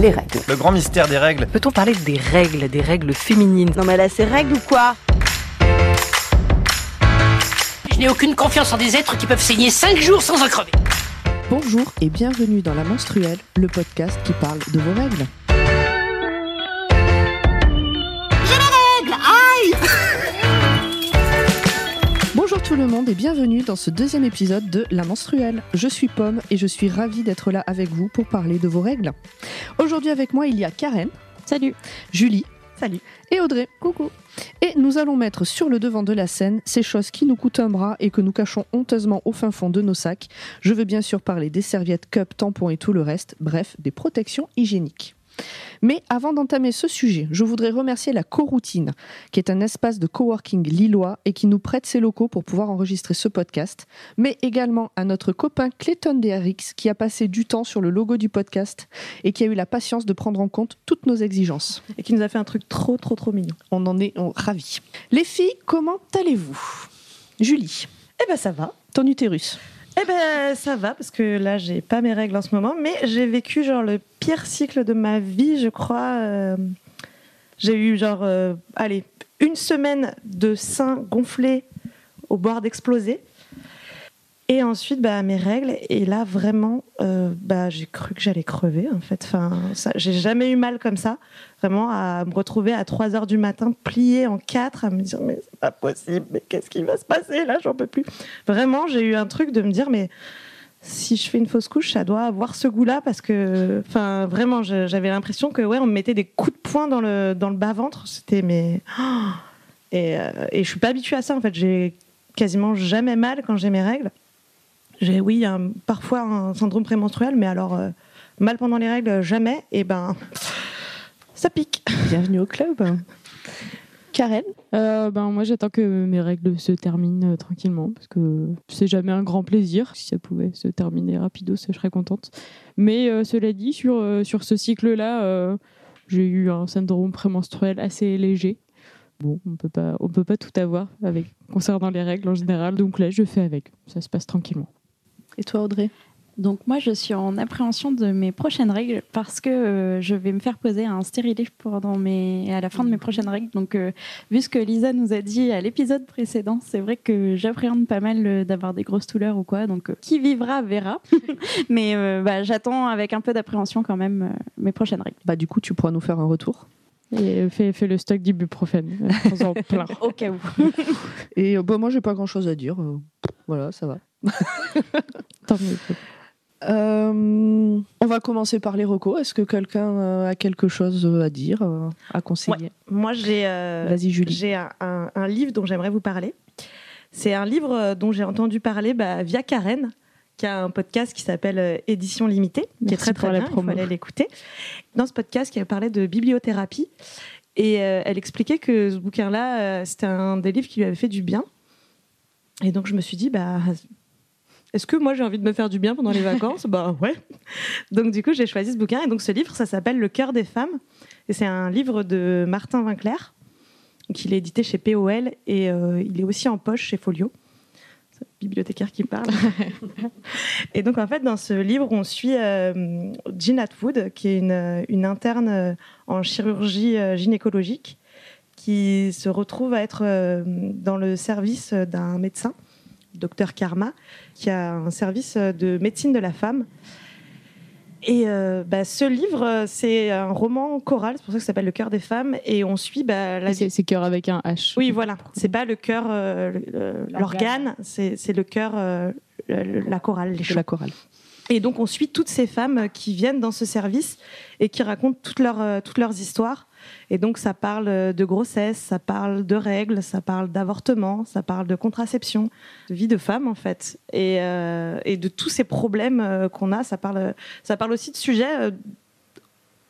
les règles. Le grand mystère des règles. Peut-on parler des règles, des règles féminines? Non mais là, c'est règles ou quoi? Je n'ai aucune confiance en des êtres qui peuvent saigner 5 jours sans en crever. Bonjour et bienvenue dans La Menstruelle, le podcast qui parle de vos règles. Tout le monde et bienvenue dans ce deuxième épisode de La Menstruelle. Je suis Pomme et je suis ravie d'être là avec vous pour parler de vos règles. Aujourd'hui avec moi il y a Karen. Salut. Julie. Salut. Et Audrey. Coucou. Et nous allons mettre sur le devant de la scène ces choses qui nous coûtent un bras et que nous cachons honteusement au fin fond de nos sacs. Je veux bien sûr parler des serviettes, cups, tampons et tout le reste, bref, des protections hygiéniques. Mais avant d'entamer ce sujet, je voudrais remercier la Coroutine, qui est un espace de coworking lillois et qui nous prête ses locaux pour pouvoir enregistrer ce podcast, mais également à notre copain Clayton DRX qui a passé du temps sur le logo du podcast et qui a eu la patience de prendre en compte toutes nos exigences. et qui nous a fait un truc trop trop trop mignon. On en est ravis. Les filles, comment allez-vous? Julie, Eh ben ça va. ton utérus? Eh ben ça va parce que là j'ai pas mes règles en ce moment, mais j'ai vécu genre le pire cycle de ma vie, je crois. euh, J'ai eu genre euh, allez une semaine de seins gonflés au bord d'exploser. Et ensuite, bah, mes règles. Et là, vraiment, euh, bah, j'ai cru que j'allais crever, en fait. Enfin, j'ai jamais eu mal comme ça. Vraiment, à me retrouver à 3 heures du matin, pliée en quatre, à me dire, mais c'est pas possible, mais qu'est-ce qui va se passer là J'en peux plus. Vraiment, j'ai eu un truc de me dire, mais si je fais une fausse couche, ça doit avoir ce goût-là, parce que, enfin, vraiment, j'avais l'impression que, ouais, on me mettait des coups de poing dans le, dans le bas-ventre. C'était, mais. oh et, euh, et je suis pas habituée à ça, en fait. J'ai quasiment jamais mal quand j'ai mes règles. J'ai, oui, un- parfois un syndrome prémenstruel, mais alors, euh, mal pendant les règles, jamais. Et ben, ça pique. Bienvenue au club. Karen, Euh, ben, moi, j'attends que mes règles se terminent euh, tranquillement parce que c'est jamais un grand plaisir. Si ça pouvait se terminer rapido, je serais contente. Mais euh, cela dit, sur, euh, sur ce cycle-là, euh, j'ai eu un syndrome prémenstruel assez léger. Bon, on peut pas, on peut pas tout avoir avec concernant les règles en général. Donc là, je fais avec. Ça se passe tranquillement. Et toi Audrey? Donc moi, je suis en appréhension de mes prochaines règles parce que euh, je vais me faire poser un stérilet pendant mes... à la fin de mes prochaines règles. Donc, euh, vu ce que Lisa nous a dit à l'épisode précédent, c'est vrai que j'appréhende pas mal euh, d'avoir des grosses douleurs ou quoi. Donc, euh, qui vivra verra. Mais euh, bah, j'attends avec un peu d'appréhension quand même euh, mes prochaines règles. Bah du coup, tu pourras nous faire un retour. Et fais, fais le stock d'ibuprofène. plein. Au cas où. Et bah, moi, j'ai pas grand chose à dire. Voilà, ça va. Tant mieux. Euh, on va commencer par les recos. Est-ce que quelqu'un euh, a quelque chose euh, à dire, à conseiller? Moi, j'ai euh, un, un- un livre dont j'aimerais vous parler. C'est un livre dont j'ai entendu parler bah, via Karen, qui a un podcast qui s'appelle Édition Limitée, qui est très très bien. Il faut aller l'écouter. Dans ce podcast, elle parlait de bibliothérapie et euh, elle expliquait que ce bouquin-là, c'était un des livres qui lui avait fait du bien. Et donc je me suis dit, bah, est-ce que moi j'ai envie de me faire du bien pendant les vacances Bah ouais. Donc du coup j'ai choisi ce bouquin et donc ce livre ça s'appelle Le cœur des femmes et c'est un livre de Martin Winkler. Donc, il est édité chez POL et euh, il est aussi en poche chez Folio. C'est le bibliothécaire qui parle. et donc en fait dans ce livre on suit euh, Jean Atwood qui est une, une interne euh, en chirurgie euh, gynécologique qui se retrouve à être dans le service d'un médecin, docteur Karma, qui a un service de médecine de la femme. Et euh, bah, ce livre, euh, c'est un roman choral, c'est pour ça que ça s'appelle Le cœur des femmes, et on suit bah, la C'est, cœur avec un H. Oui, voilà. C'est pas le cœur, euh, le- l'organe, c'est c'est le cœur, euh, la chorale, les chants. la chorale. Et donc on suit toutes ces femmes qui viennent dans ce service et qui racontent toutes leurs, euh, toutes leurs histoires. Et donc ça parle euh, de grossesse, ça parle de règles, ça parle d'avortement, ça parle de contraception, de vie de femme en fait, et, euh, de tous ces problèmes euh, qu'on a. Ça parle, ça parle aussi de sujets euh,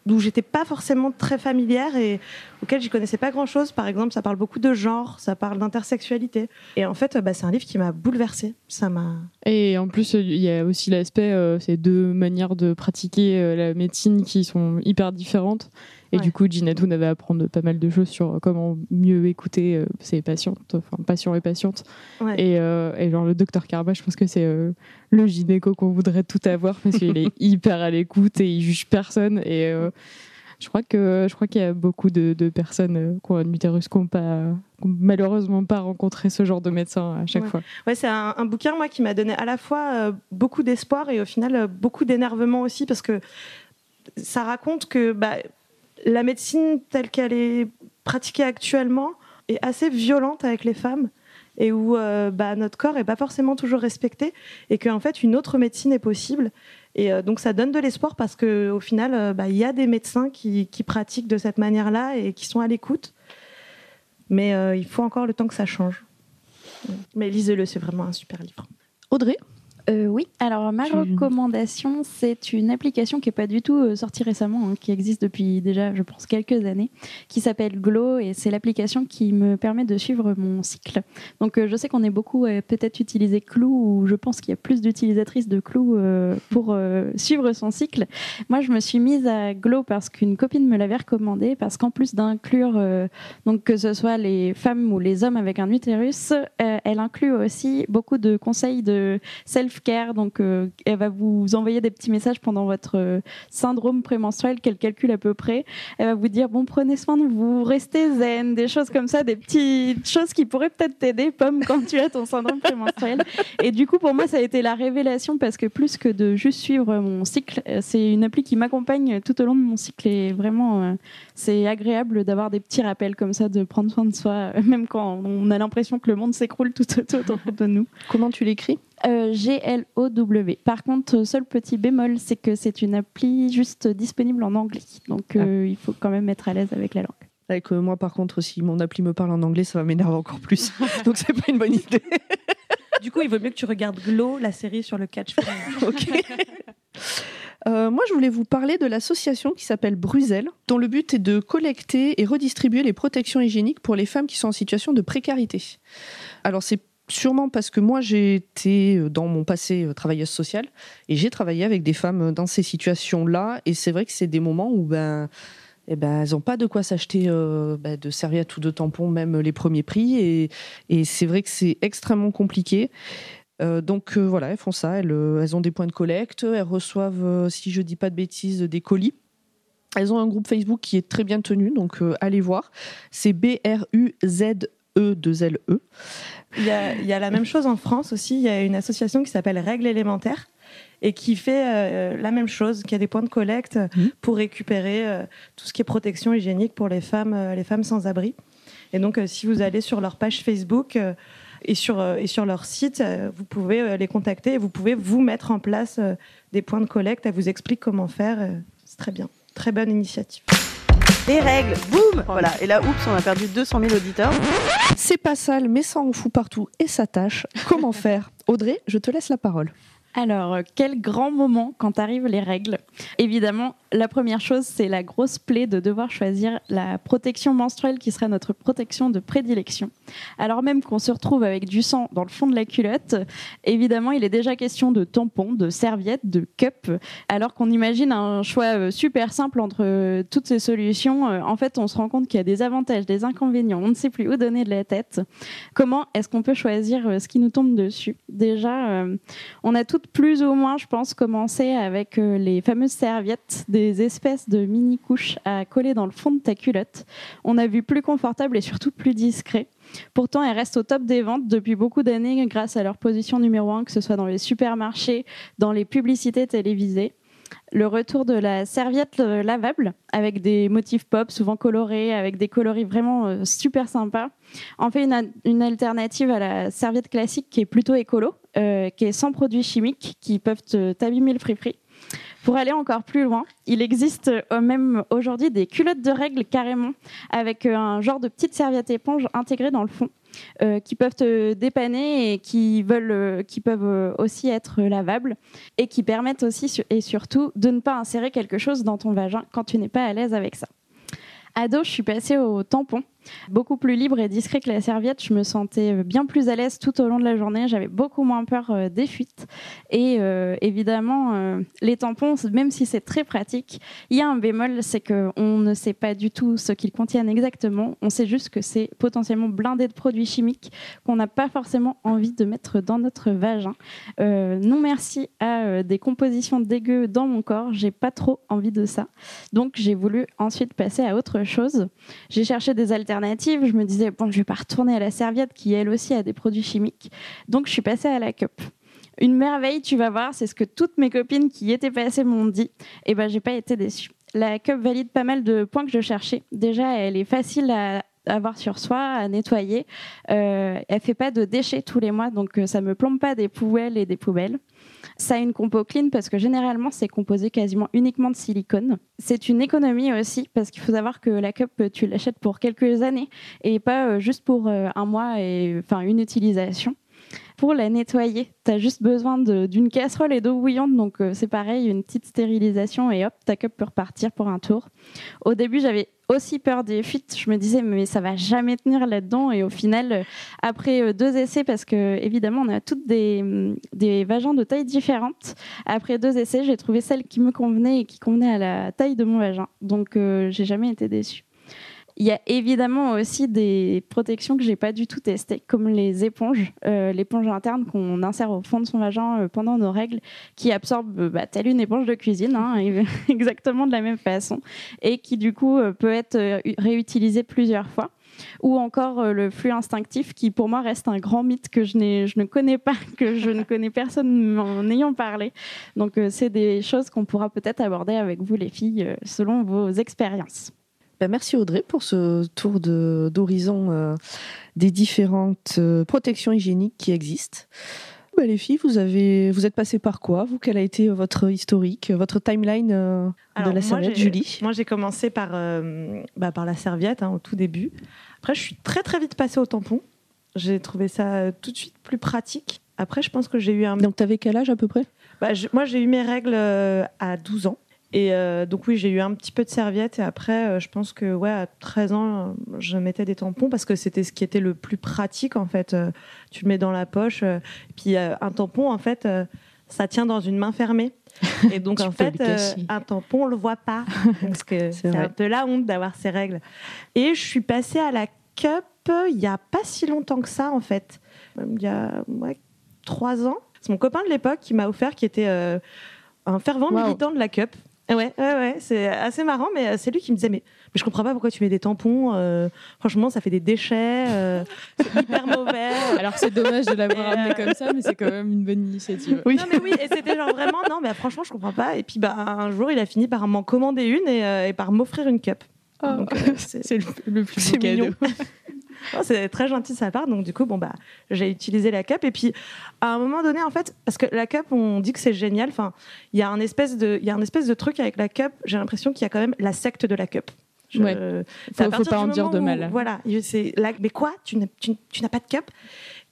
d'où j'étais pas forcément très familière et auxquels j'y connaissais pas grand chose. Par exemple, ça parle beaucoup de genre, ça parle d'intersexualité. Et en fait, euh, bah, c'est un livre qui m'a bouleversée. Ça m'a Et en plus, il y a aussi l'aspect, euh, ces deux manières de pratiquer euh, la médecine qui sont hyper différentes. Et Ouais. du coup, Ginette, vous avait à apprendre pas mal de choses sur comment mieux écouter euh, ses patientes, enfin patients et patientes. Ouais. Et, euh, et genre le docteur Karma, je pense que c'est euh, le gynéco qu'on voudrait tout avoir parce qu'il est hyper à l'écoute et il juge personne. Et je crois que je crois qu'il y a beaucoup de, de personnes qui ont un utérus qui n'ont malheureusement pas rencontré ce genre de médecin à chaque Ouais. fois. Ouais, c'est un, un bouquin moi qui m'a donné à la fois beaucoup d'espoir et au final beaucoup d'énervement aussi parce que ça raconte que bah, la médecine telle qu'elle est pratiquée actuellement est assez violente avec les femmes et où euh, bah, notre corps est pas forcément toujours respecté et qu'en fait une autre médecine est possible. Et euh, donc ça donne de l'espoir parce que au final euh, bah, il y a des médecins qui, qui pratiquent de cette manière-là et qui sont à l'écoute. Mais il faut encore le temps que ça change. Mais lisez-le, c'est vraiment un super livre. Audrey? Euh, oui, alors ma recommandation, c'est une application qui n'est pas du tout euh, sortie récemment, hein, qui existe depuis déjà, je pense, quelques années, qui s'appelle Glow et c'est l'application qui me permet de suivre mon cycle. Donc euh, je sais qu'on est beaucoup peut-être utiliser Clou ou je pense qu'il y a plus d'utilisatrices de Clou pour suivre son cycle. Moi, je me suis mise à Glow parce qu'une copine me l'avait recommandé, parce qu'en plus d'inclure donc que ce soit les femmes ou les hommes avec un utérus, elle inclut aussi beaucoup de conseils de self-care. Donc, euh, elle va vous envoyer des petits messages pendant votre euh, syndrome prémenstruel qu'elle calcule à peu près. Elle va vous dire bon, prenez soin de vous, restez zen, des choses comme ça, des petites choses qui pourraient peut-être t'aider, pomme, quand tu as ton syndrome prémenstruel. Et du coup, pour moi, ça a été la révélation parce que plus que de juste suivre mon cycle, euh, c'est une appli qui m'accompagne tout au long de mon cycle et vraiment, c'est agréable d'avoir des petits rappels comme ça, de prendre soin de soi, euh, même quand on a l'impression que le monde s'écroule tout autour de nous. Comment tu l'écris? Euh, G-L-O-W. Par contre, euh, seul petit bémol, c'est que c'est une appli juste disponible en anglais. Donc, euh, il faut quand même être à l'aise avec la langue. Avec euh, moi, par contre, si mon appli me parle en anglais, ça va m'énerver encore plus. Donc, c'est pas une bonne idée. Du coup, il vaut mieux que tu regardes Glow, la série sur le catch. ok. Euh, moi, je voulais vous parler de l'association qui s'appelle Bruxelles, dont le but est de collecter et redistribuer les protections hygiéniques pour les femmes qui sont en situation de précarité. Alors, c'est sûrement parce que moi, j'ai été euh, dans mon passé euh, travailleuse sociale et j'ai travaillé avec des femmes dans ces situations-là. Et c'est vrai que c'est des moments où ben, eh ben, elles n'ont pas de quoi s'acheter ben, de serviettes ou de tampons, même les premiers prix. Et c'est vrai que c'est extrêmement compliqué. Euh, donc euh, voilà, elles font ça. Elles, euh, elles ont des points de collecte. Elles reçoivent, si je dis pas de bêtises, des colis. Elles ont un groupe Facebook qui est très bien tenu, donc allez voir. C'est B-R-U-Z-E-2-L-E. Il y, a, il y a la même chose en France aussi. Il y a une association qui s'appelle Règles élémentaires et qui fait euh, la même chose, qui a des points de collecte Mhm. pour récupérer euh, tout ce qui est protection hygiénique pour les femmes, euh, les femmes sans abri. Et donc, si vous allez sur leur page Facebook et, sur, euh, et sur leur site, euh, vous pouvez euh, les contacter et vous pouvez vous mettre en place des points de collecte. Elles vous expliquent comment faire. C'est très bien. Très bonne initiative. Les règles, boum Voilà, et là, oups, on a perdu 200 000 auditeurs. C'est pas sale, mais ça en fout partout et ça tâche. Comment faire? Audrey, je te laisse la parole. Alors, euh, quel grand moment quand arrivent les règles Évidemment, la première chose, c'est la grosse plaie de devoir choisir la protection menstruelle qui sera notre protection de prédilection. Alors même qu'on se retrouve avec du sang dans le fond de la culotte, évidemment, il est déjà question de tampons, de serviettes, de cups, alors qu'on imagine un choix euh, super simple entre euh, toutes ces solutions. En fait, on se rend compte qu'il y a des avantages, des inconvénients, on ne sait plus où donner de la tête. Comment est-ce qu'on peut choisir ce qui nous tombe dessus? Déjà, on a toutes plus ou moins, je pense, commencé avec euh, les fameuses serviettes, des espèces de mini couches à coller dans le fond de ta culotte. On a vu plus confortable et surtout plus discret. Pourtant, elles restent au top des ventes depuis beaucoup d'années grâce à leur position numéro un, que ce soit dans les supermarchés, dans les publicités télévisées. Le retour de la serviette euh, lavable avec des motifs pop, souvent colorés, avec des coloris vraiment euh, super sympas, en fait une, alternative à la serviette classique qui est plutôt écolo, euh, qui est sans produits chimiques qui peuvent t'abîmer le fripri. Pour aller encore plus loin, il existe même aujourd'hui des culottes de règles carrément, avec euh, un genre de petite serviette éponge intégrée dans le fond, euh, qui peuvent te dépanner et qui, veulent, euh, qui peuvent aussi être lavables, et qui permettent aussi et surtout de ne pas insérer quelque chose dans ton vagin quand tu n'es pas à l'aise avec ça. Ado, je suis passée au tampon. Beaucoup plus libre et discret que la serviette, je me sentais bien plus à l'aise tout au long de la journée. J'avais beaucoup moins peur euh, des fuites. Et euh, évidemment, euh, les tampons, même si c'est très pratique, il y a un bémol, c'est qu'on ne sait pas du tout ce qu'ils contiennent exactement. On sait juste que c'est potentiellement blindé de produits chimiques qu'on n'a pas forcément envie de mettre dans notre vagin. non merci à des compositions dégueu dans mon corps. J'ai pas trop envie de ça. Donc j'ai voulu ensuite passer à autre chose. J'ai cherché des alternatives. Je me disais, bon, je vais pas retourner à la serviette qui, elle aussi, a des produits chimiques. Donc je suis passée à la cup. Une merveille, tu vas voir, c'est ce que toutes mes copines qui y étaient passées m'ont dit. Et eh ben, j'ai pas été déçue. La cup valide pas mal de points que je cherchais. Déjà, elle est facile à avoir sur soi, à nettoyer. Euh, elle fait pas de déchets tous les mois, donc euh, ça me plombe pas des poubelles et des poubelles. Ça a une compo clean parce que généralement c'est composé quasiment uniquement de silicone. C'est une économie aussi parce qu'il faut savoir que la cup tu l'achètes pour quelques années et pas euh, juste pour euh, un mois et enfin une utilisation. Pour la nettoyer, tu as juste besoin d'une casserole et d'eau bouillante, donc euh, c'est pareil, une petite stérilisation et hop, ta cup peut repartir pour un tour. Au début, j'avais aussi peur des fuites. Je me disais, mais ça va jamais tenir là-dedans. Et au final, euh, après euh, deux essais, parce que évidemment, on a toutes des, mm, des vagins de taille différentes. Après deux essais, j'ai trouvé celle qui me convenait et qui convenait à la taille de mon vagin. Donc, euh, j'ai jamais été déçue. Il y a évidemment aussi des protections que j'ai pas du tout testées, comme les éponges, euh, l'éponge interne qu'on insère au fond de son vagin euh, pendant nos règles, qui absorbe euh, bah, telle une éponge de cuisine, hein, exactement de la même façon, et qui du coup peut être réutilisée plusieurs fois ou encore le flux instinctif qui pour moi reste un grand mythe que je, je ne connais pas, que je ne connais personne en ayant parlé. Donc c'est des choses qu'on pourra peut-être aborder avec vous les filles selon vos expériences. Ben, merci Audrey pour ce tour d'horizon euh, des différentes euh, protections hygiéniques qui existent. Ben, les filles, vous avez, vous êtes passées par quoi Vous, quel a été votre historique, votre timeline euh, de la serviette, Julie? Moi, j'ai commencé par, bah, par la serviette hein, au tout début. Après, je suis très très vite passée au tampon. J'ai trouvé ça tout de suite plus pratique. Après, je pense que j'ai eu un. Donc, tu avais quel âge à peu près? Bah, Moi, j'ai eu mes règles à 12 ans. Et euh, donc oui, j'ai eu un petit peu de serviette et après, euh, je pense que ouais, à 13 ans, je mettais des tampons parce que c'était ce qui était le plus pratique en fait. Euh, tu le mets dans la poche, et puis un tampon en fait, ça tient dans une main fermée. Et donc en fait, un tampon, on le voit pas c'est de la honte d'avoir ces règles. Et je suis passée à la cup il y a pas si longtemps que ça en fait, il y a ouais, trois ans. C'est mon copain de l'époque qui m'a offert, qui était un fervent militant de la cup. Ouais, ouais, ouais, c'est assez marrant, mais euh, c'est lui qui me disait mais, mais je comprends pas pourquoi tu mets des tampons. Euh, franchement, ça fait des déchets, euh, c'est hyper mauvais. Alors c'est dommage de l'avoir amené comme ça, mais c'est quand même une bonne initiative. Oui. Non mais oui, et c'était genre vraiment non, mais franchement, je comprends pas. Et puis bah un jour, il a fini par m'en commander une et, par m'offrir une cup. Oh. c'est le, plus beau cadeau. C'est très gentil de sa part. Donc, du coup, bon, bah, j'ai utilisé la cup. Et puis, à un moment donné, en fait, parce que la cup, on dit que c'est génial. Enfin, il y a un espèce de, y a un espèce de truc avec la cup. J'ai l'impression qu'il y a quand même la secte de la cup. Je, ouais. Faut, faut pas en dire de mal. voilà. C'est mais quoi Tu n'as pas de cup?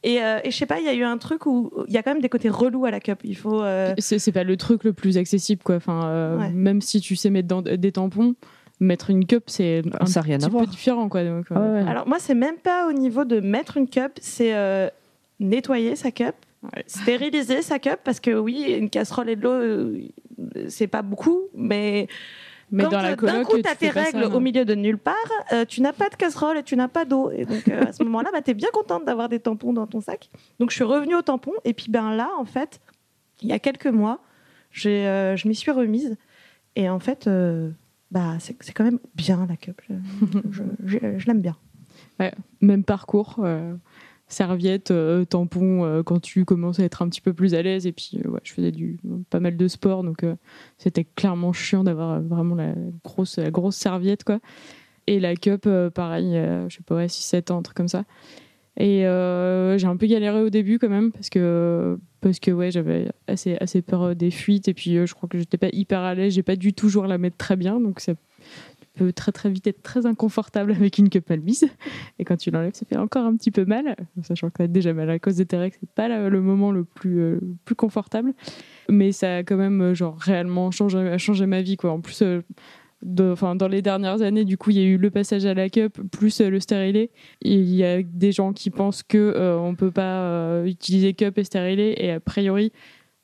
Et, euh, et, je sais pas, il y a eu un truc où il y a quand même des côtés relous à la cup. Il faut. Euh... C'est pas le truc le plus accessible, quoi. Enfin, euh, même si tu sais mettre dans des tampons, mettre une cup, c'est un ça rien petit à peu différent. Quoi, euh. ah Alors moi, c'est même pas au niveau de mettre une cup, c'est euh, nettoyer sa cup, stériliser sa cup, parce que oui, une casserole et de l'eau, euh, c'est pas beaucoup, mais... Mais quand d'un coup, tu as tes règles au milieu de nulle part, tu n'as pas de casserole et tu n'as pas d'eau. Et donc, à ce moment-là, bah, tu es bien contente d'avoir des tampons dans ton sac. Donc, je suis revenue au tampon. Et puis, ben là, en fait, il y a quelques mois, je m'y suis remise. Et en fait, bah, c'est quand même bien la cup. Je, l'aime bien. même parcours. Euh, serviette, euh, tampon, euh, quand tu commences à être un petit peu plus à l'aise. Et puis, ouais, je faisais du, pas mal de sport, donc c'était clairement chiant d'avoir vraiment la grosse, la grosse serviette. Quoi. Et la cup, pareil, je sais pas, 6-7 ans, un truc comme ça. Et euh, j'ai un peu galéré au début quand même parce que parce que ouais j'avais assez assez peur des fuites. Et puis euh, je crois que j'étais pas hyper à l'aise. J'ai pas joué à la mettre très bien. Donc ça peut très très vite être très inconfortable avec une cup mise et quand tu l'enlèves ça fait encore un petit peu mal. Sachant que t'as déjà mal à cause des terrex c'est pas le moment le plus euh, plus confortable. Mais ça a quand même genre réellement changé, changé ma vie quoi. En plus de- dans les dernières années, du coup, il y a eu le passage à la cup plus euh, le stérilet. Et Il y a des gens qui pensent que euh, on peut pas euh, utiliser cup et stérilet, et a priori,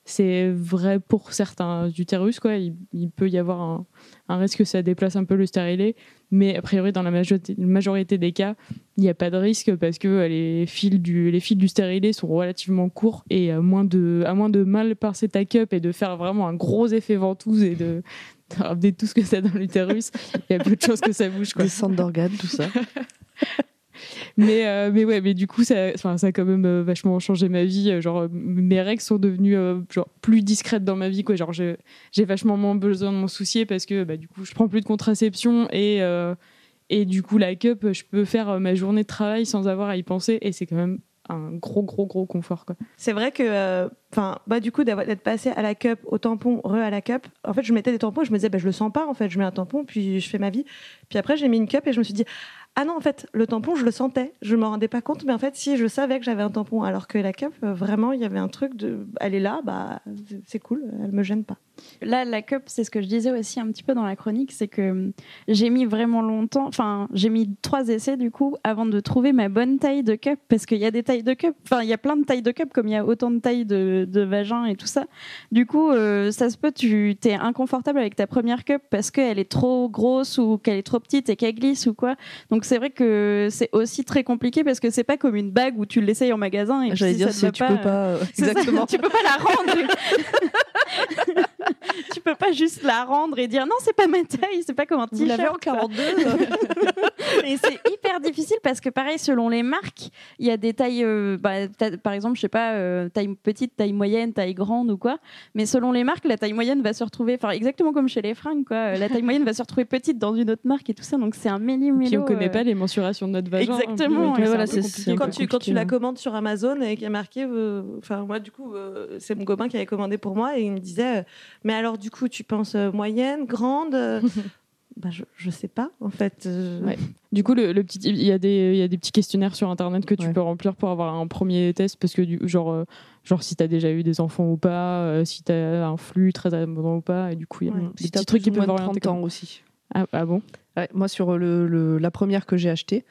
c'est vrai pour certains utérus, quoi. Il, il peut y avoir un, risque que ça déplace un peu le stérilet, mais a priori, dans la majorité, des cas, il n'y a pas de risque parce que les fils du, les fils du stérilet sont relativement courts et à moins de, à moins de mal passer ta cup et de faire vraiment un gros effet ventouse et de ramener tout ce que ça dans l'utérus, il y a peu de chances que ça bouge, quoi. Des centres d'organes, tout ça. Mais, euh, mais ouais, mais du coup, ça, ça a quand même euh, vachement changé ma vie. Euh, Genre, mes règles sont devenues euh, genre, plus discrètes dans ma vie. Quoi. Genre, je- j'ai vachement moins besoin de m'en soucier parce que bah, du coup, je prends plus de contraception et, et du coup, la cup, je peux faire ma journée de travail sans avoir à y penser et c'est quand même un gros, gros, gros confort. C'est vrai que, euh, enfin, bah du coup d'être passé à la cup, au tampon, re à la cup. En fait, je mettais des tampons, et je me disais, bah, je le sens pas. En fait, je mets un tampon, puis je fais ma vie. Puis après, j'ai mis une cup et je me suis dit, ah non, en fait, le tampon, je le sentais. Je me rendais pas compte, mais en fait, si je savais que j'avais un tampon, alors que la cup, euh, vraiment, il y avait un truc de, elle est là, bah c'est cool, elle me gêne pas. Là, la cup, c'est ce que je disais aussi un petit peu dans la chronique, c'est que j'ai mis vraiment longtemps, enfin, j'ai mis trois essais du coup avant de trouver ma bonne taille de cup, parce qu'il y a des tailles de cup, enfin, il y a plein de tailles de cup, comme il y a autant de tailles de, de vagin et tout ça. Du coup, euh, ça se peut, tu es inconfortable avec ta première cup parce qu'elle est trop grosse ou qu'elle est trop petite et qu'elle glisse ou quoi. Donc c'est vrai que c'est aussi très compliqué parce que c'est pas comme une bague où tu l'essayes en magasin et J'allais si dire, ça va tu pas, peux pas. euh, c'est ça, Exactement. tu peux pas la rendre. tu peux pas juste la rendre et dire non, c'est pas ma taille, c'est pas comme un t-shirt. en quoi. 42 Et c'est hyper difficile parce que pareil, selon les marques, il y a des tailles, euh, bah, par exemple, je sais pas, euh, taille petite, taille moyenne, taille grande ou quoi. Mais selon les marques, la taille moyenne va se retrouver, enfin exactement comme chez les fringues, quoi. Euh, La taille moyenne va se retrouver petite dans une autre marque et tout ça. Donc c'est un méli Puis on connaît pas les mensurations de notre vagin. hein, Exactement, c'est voilà, quoi. Quand tu, quand tu la hein. commandes sur Amazon et qu'il y a marqué, euh, enfin moi du coup euh, c'est mon copain qui avait commandé pour moi et il me disait, euh, mais alors du coup tu penses euh, moyenne, grande euh, Bah je, je sais pas en fait. euh, Ouais. Du coup, le, le petit, il y a des, il y a des petits questionnaires sur internet que tu Ouais. peux remplir pour avoir un premier test parce que du genre, euh, genre si t'as déjà eu des enfants ou pas, euh, si t'as un flux très abondant ou pas, et du coup il y a Ouais. des Si petits trucs qui peuvent orienter. 30 ans comme- aussi. Ah, ah bon? Ouais, moi, sur le, le- la première que j'ai achetée,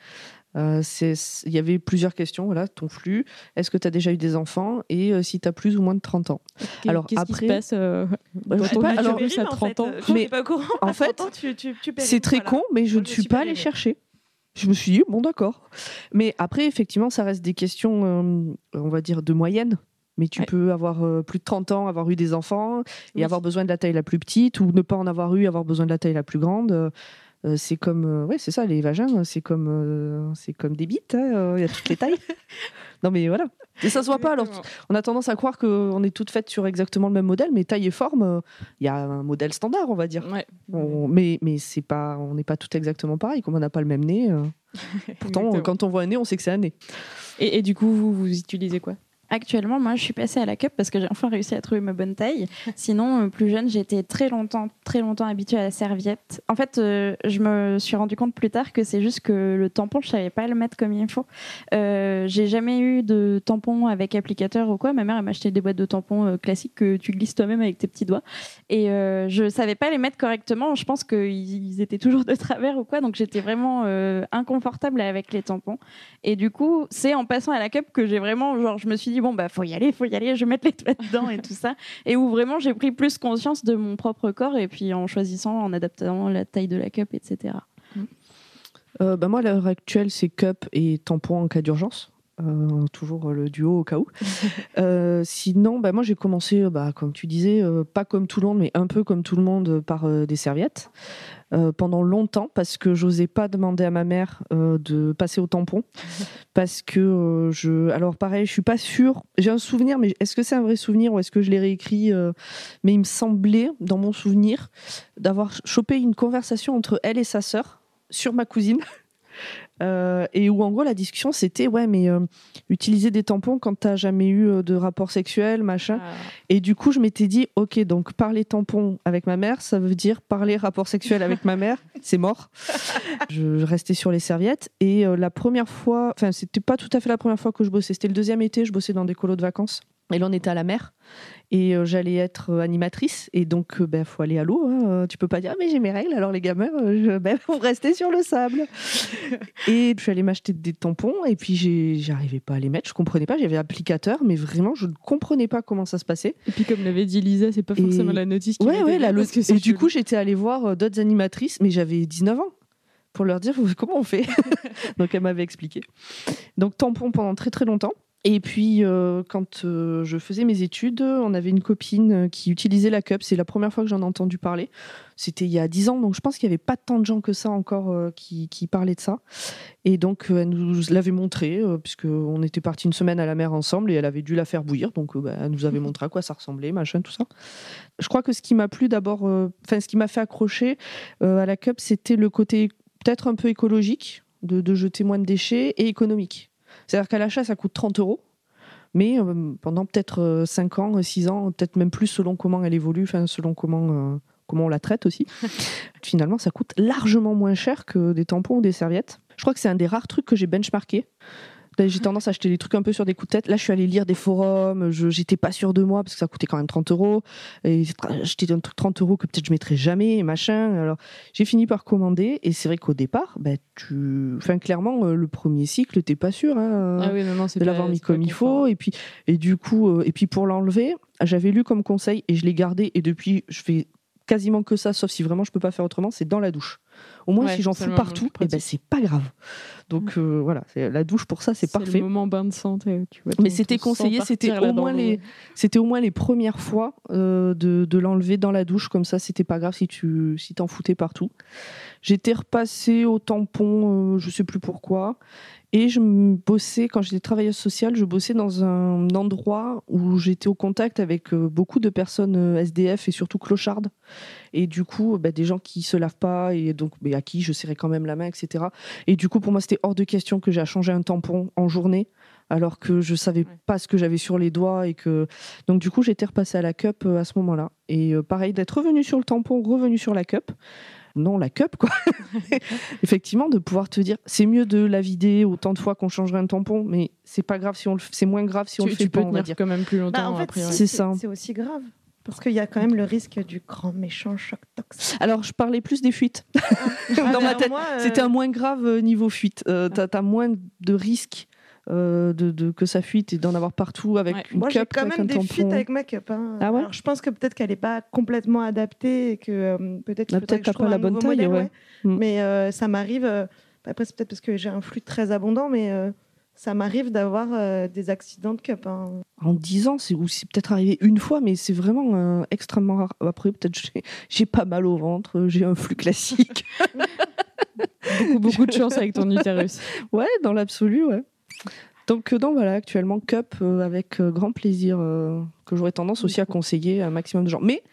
euh, c'est- il y avait plusieurs questions. Voilà, ton flux, est-ce que tu as déjà eu des enfants? Et euh, si tu as plus ou moins de 30 ans. Alors, qu'est-ce qui se après- passe euh, Bah, dans je pas, alors, à périmes, en 30 fait, ans euh, je Mais suis pas au courant. en À fait, 30 ans, tu, tu, tu périmes, C'est très voilà. con, mais je ne suis pas allée chercher. Je me suis dit, bon, d'accord. Mais après, effectivement, ça reste des questions, euh, on va dire, de moyenne. Mais tu Ouais. peux avoir euh, plus de 30 ans, avoir eu des enfants et Oui. avoir besoin de la taille la plus petite ou ne pas en avoir eu, avoir besoin de la taille la plus grande. Euh, euh, c'est comme, euh, ouais, c'est ça, les vagins, c'est comme, euh, c'est comme des bites. hein, euh, Il y a toutes les tailles. non, mais voilà. Et ça se voit pas. Alors, on a tendance à croire qu'on est toutes faites sur exactement le même modèle, mais taille et forme, euh, il y a un modèle standard, on va dire. Ouais. On- mais mais c'est pas, on n'est pas toutes exactement pareil, comme on n'a pas le même nez. euh. Pourtant, quand on voit un nez, on sait que c'est un nez. Et, et du coup, vous, vous utilisez quoi? Actuellement, moi, je suis passée à la cup parce que j'ai enfin réussi à trouver ma bonne taille. Sinon, euh, plus jeune, j'étais très longtemps, très longtemps habituée à la serviette. En fait, euh, je me suis rendu compte plus tard que c'est juste que le tampon, je savais pas le mettre comme il faut. Euh, j'ai jamais eu de tampon avec applicateur ou quoi. Ma mère elle m'a acheté des boîtes de tampons euh, classiques que tu glisses toi-même avec tes petits doigts. Et euh, je savais pas les mettre correctement. Je pense qu'ils ils étaient toujours de travers ou quoi. Donc j'étais vraiment inconfortable avec les tampons. Et du coup, c'est en passant à la cup que j'ai vraiment, genre, je me suis dit, bon, bah, faut y aller, faut y aller, je vais mettre les doigts dedans et tout ça. Et où vraiment j'ai pris plus conscience de mon propre corps et puis en choisissant, en adaptant la taille de la cup, etc. Euh, bah moi, à l'heure actuelle, c'est cup et tampon en cas d'urgence. Euh, toujours le duo au cas où. Euh, sinon, bah moi j'ai commencé, bah, comme tu disais, euh, pas comme tout le monde, mais un peu comme tout le monde, par des serviettes. Euh, pendant longtemps, parce que j'osais pas demander à ma mère euh, de passer au tampon. Parce que euh, je. Alors pareil, je suis pas sûre. J'ai un souvenir, mais est-ce que c'est un vrai souvenir ou est-ce que je l'ai réécrit Mais il me semblait, dans mon souvenir, d'avoir chopé une conversation entre elle et sa sœur sur ma cousine. Euh, et où en gros la discussion c'était ouais mais euh, utiliser des tampons quand t'as jamais eu euh, de rapport sexuel machin. Et du coup je m'étais dit ok donc parler tampon avec ma mère ça veut dire parler rapport sexuel avec ma mère. C'est mort. Je restais sur les serviettes. Et la première fois enfin c'était pas tout à fait la première fois que je bossais. C'était le deuxième été je bossais dans des colos de vacances. Et là on était à la mer Et euh, j'allais être euh, animatrice. Et donc, il ben, faut aller à l'eau. Hein. Euh, Tu peux pas dire, Ah, mais j'ai mes règles. Alors, les gamins, euh, je... ben, vous restez sur le sable. et je suis allée m'acheter des tampons. Et puis, j'arrivais pas à les mettre. Je comprenais pas. J'avais applicateur. Mais vraiment, je ne comprenais pas comment ça se passait. Et puis, comme l'avait dit Lisa, c'est pas Et- forcément la notice qui Ouais, ouais, la parce que c'est Et du coup, j'étais allée voir euh, d'autres animatrices, mais j'avais 19 ans pour leur dire comment on fait? Donc, elle m'avait expliqué. Donc, tampon pendant très très longtemps. Et puis, euh, quand euh, je faisais mes études, on avait une copine euh, qui utilisait la cup. C'est la première fois que j'en ai entendu parler. C'était il y a 10 ans, donc je pense qu'il n'y avait pas tant de gens que ça encore euh, qui, qui parlaient de ça. Et donc, elle nous l'avait montré, puisqu'on était partis une semaine à la mer ensemble et elle avait dû la faire bouillir. Donc, bah, elle nous avait montré à quoi ça ressemblait, machin, tout ça. Je crois que ce qui m'a plu d'abord, enfin, ce qui m'a fait accrocher à la cup, c'était le côté peut-être un peu écologique, de, de jeter moins de déchets, et économique. C'est-à-dire qu'à l'achat, ça coûte 30 euros. Mais euh, pendant peut-être euh, 5 ans, 6 ans, peut-être même plus selon comment elle évolue, enfin, selon comment, euh, comment on la traite aussi, finalement, ça coûte largement moins cher que des tampons ou des serviettes. Je crois que c'est un des rares trucs que j'ai benchmarké. Là, J'ai tendance à acheter des trucs un peu sur des coups de tête. Là, je suis allée lire des forums. Je j'étais pas sûre de moi parce que ça coûtait quand même 30 euros. Et j'étais un truc 30 euros que peut-être je mettrais jamais, et machin. Alors, j'ai fini par commander. Et c'est vrai qu'au départ, bah, tu... enfin, clairement, euh, le premier cycle, t'es pas sûr. hein, Ah oui, non, non, c'est de pas- l'avoir mis comme il confort. faut. Et puis, et du coup, euh, et puis pour l'enlever, j'avais lu comme conseil et je l'ai gardé. Et depuis, je fais quasiment que ça, sauf si vraiment je peux pas faire autrement, c'est dans la douche. Au moins, Ouais, si j'en c'est fous partout, et ben c'est pas grave. Donc euh, voilà, c'est- la douche pour ça, c'est parfait. le moment bain de santé. Tu vois, Mais c'était conseillé, c'était au moins les, c'était au moins les premières fois euh, de, de l'enlever dans la douche, comme ça, c'était pas grave si tu si t'en foutais partout. J'étais repassée au tampon, euh, je sais plus pourquoi, et je me bossais quand j'étais travailleuse sociale, je bossais dans un endroit où j'étais au contact avec euh, beaucoup de personnes euh, SDF et surtout clochardes, et du coup, bah, des gens qui se lavent pas et donc mais à qui je serrais quand même la main, etc. Et du coup, pour moi, c'était hors de question que j'ai à changer un tampon en journée alors que je savais Ouais. pas ce que j'avais sur les doigts et que donc du coup j'étais repassée à la cup euh, à ce moment-là et euh, pareil d'être revenu sur le tampon revenu sur la cup non la cup quoi effectivement de pouvoir te dire c'est mieux de la vider autant de fois qu'on changerait un tampon mais c'est pas grave si on le f- c'est moins grave si on Tu, le tu fait peux pas on va tenir dire quand même plus longtemps. Bah, en fait, si, C'est ça. C'est aussi grave. Parce qu'il y a quand même le risque du grand méchant choc toxique. alors je parlais plus des fuites dans ma tête C'était un moins grave euh, niveau fuite. Euh, T'as as moins de risques euh, de, de- que ça fuite et d'en avoir partout avec Ouais. une Moi, j'ai quand avec même un des tampon. fuites avec ma cup. hein. Ah ouais Alors, je pense que peut-être qu'elle n'est pas complètement adaptée et que euh, peut-être qu'il Ah, peut-être que t'as je trouve pas la un bonne nouveau taille, modèle, ouais. Mm. Mais euh, ça m'arrive. euh, après, c'est peut-être parce que j'ai un flux très abondant, mais euh, ça m'arrive d'avoir euh, des accidents de cup. hein. En 10 ans, c'est ou c'est peut-être arrivé une fois, mais c'est vraiment euh, extrêmement rare. Après, peut-être j'ai- j'ai pas mal au ventre, j'ai un flux classique. beaucoup, beaucoup de chance avec ton utérus. ouais, dans l'absolu, ouais. Donc, euh, donc voilà, actuellement, cup euh, avec euh, grand plaisir, euh, que j'aurais tendance aussi à conseiller à un maximum de gens. Mais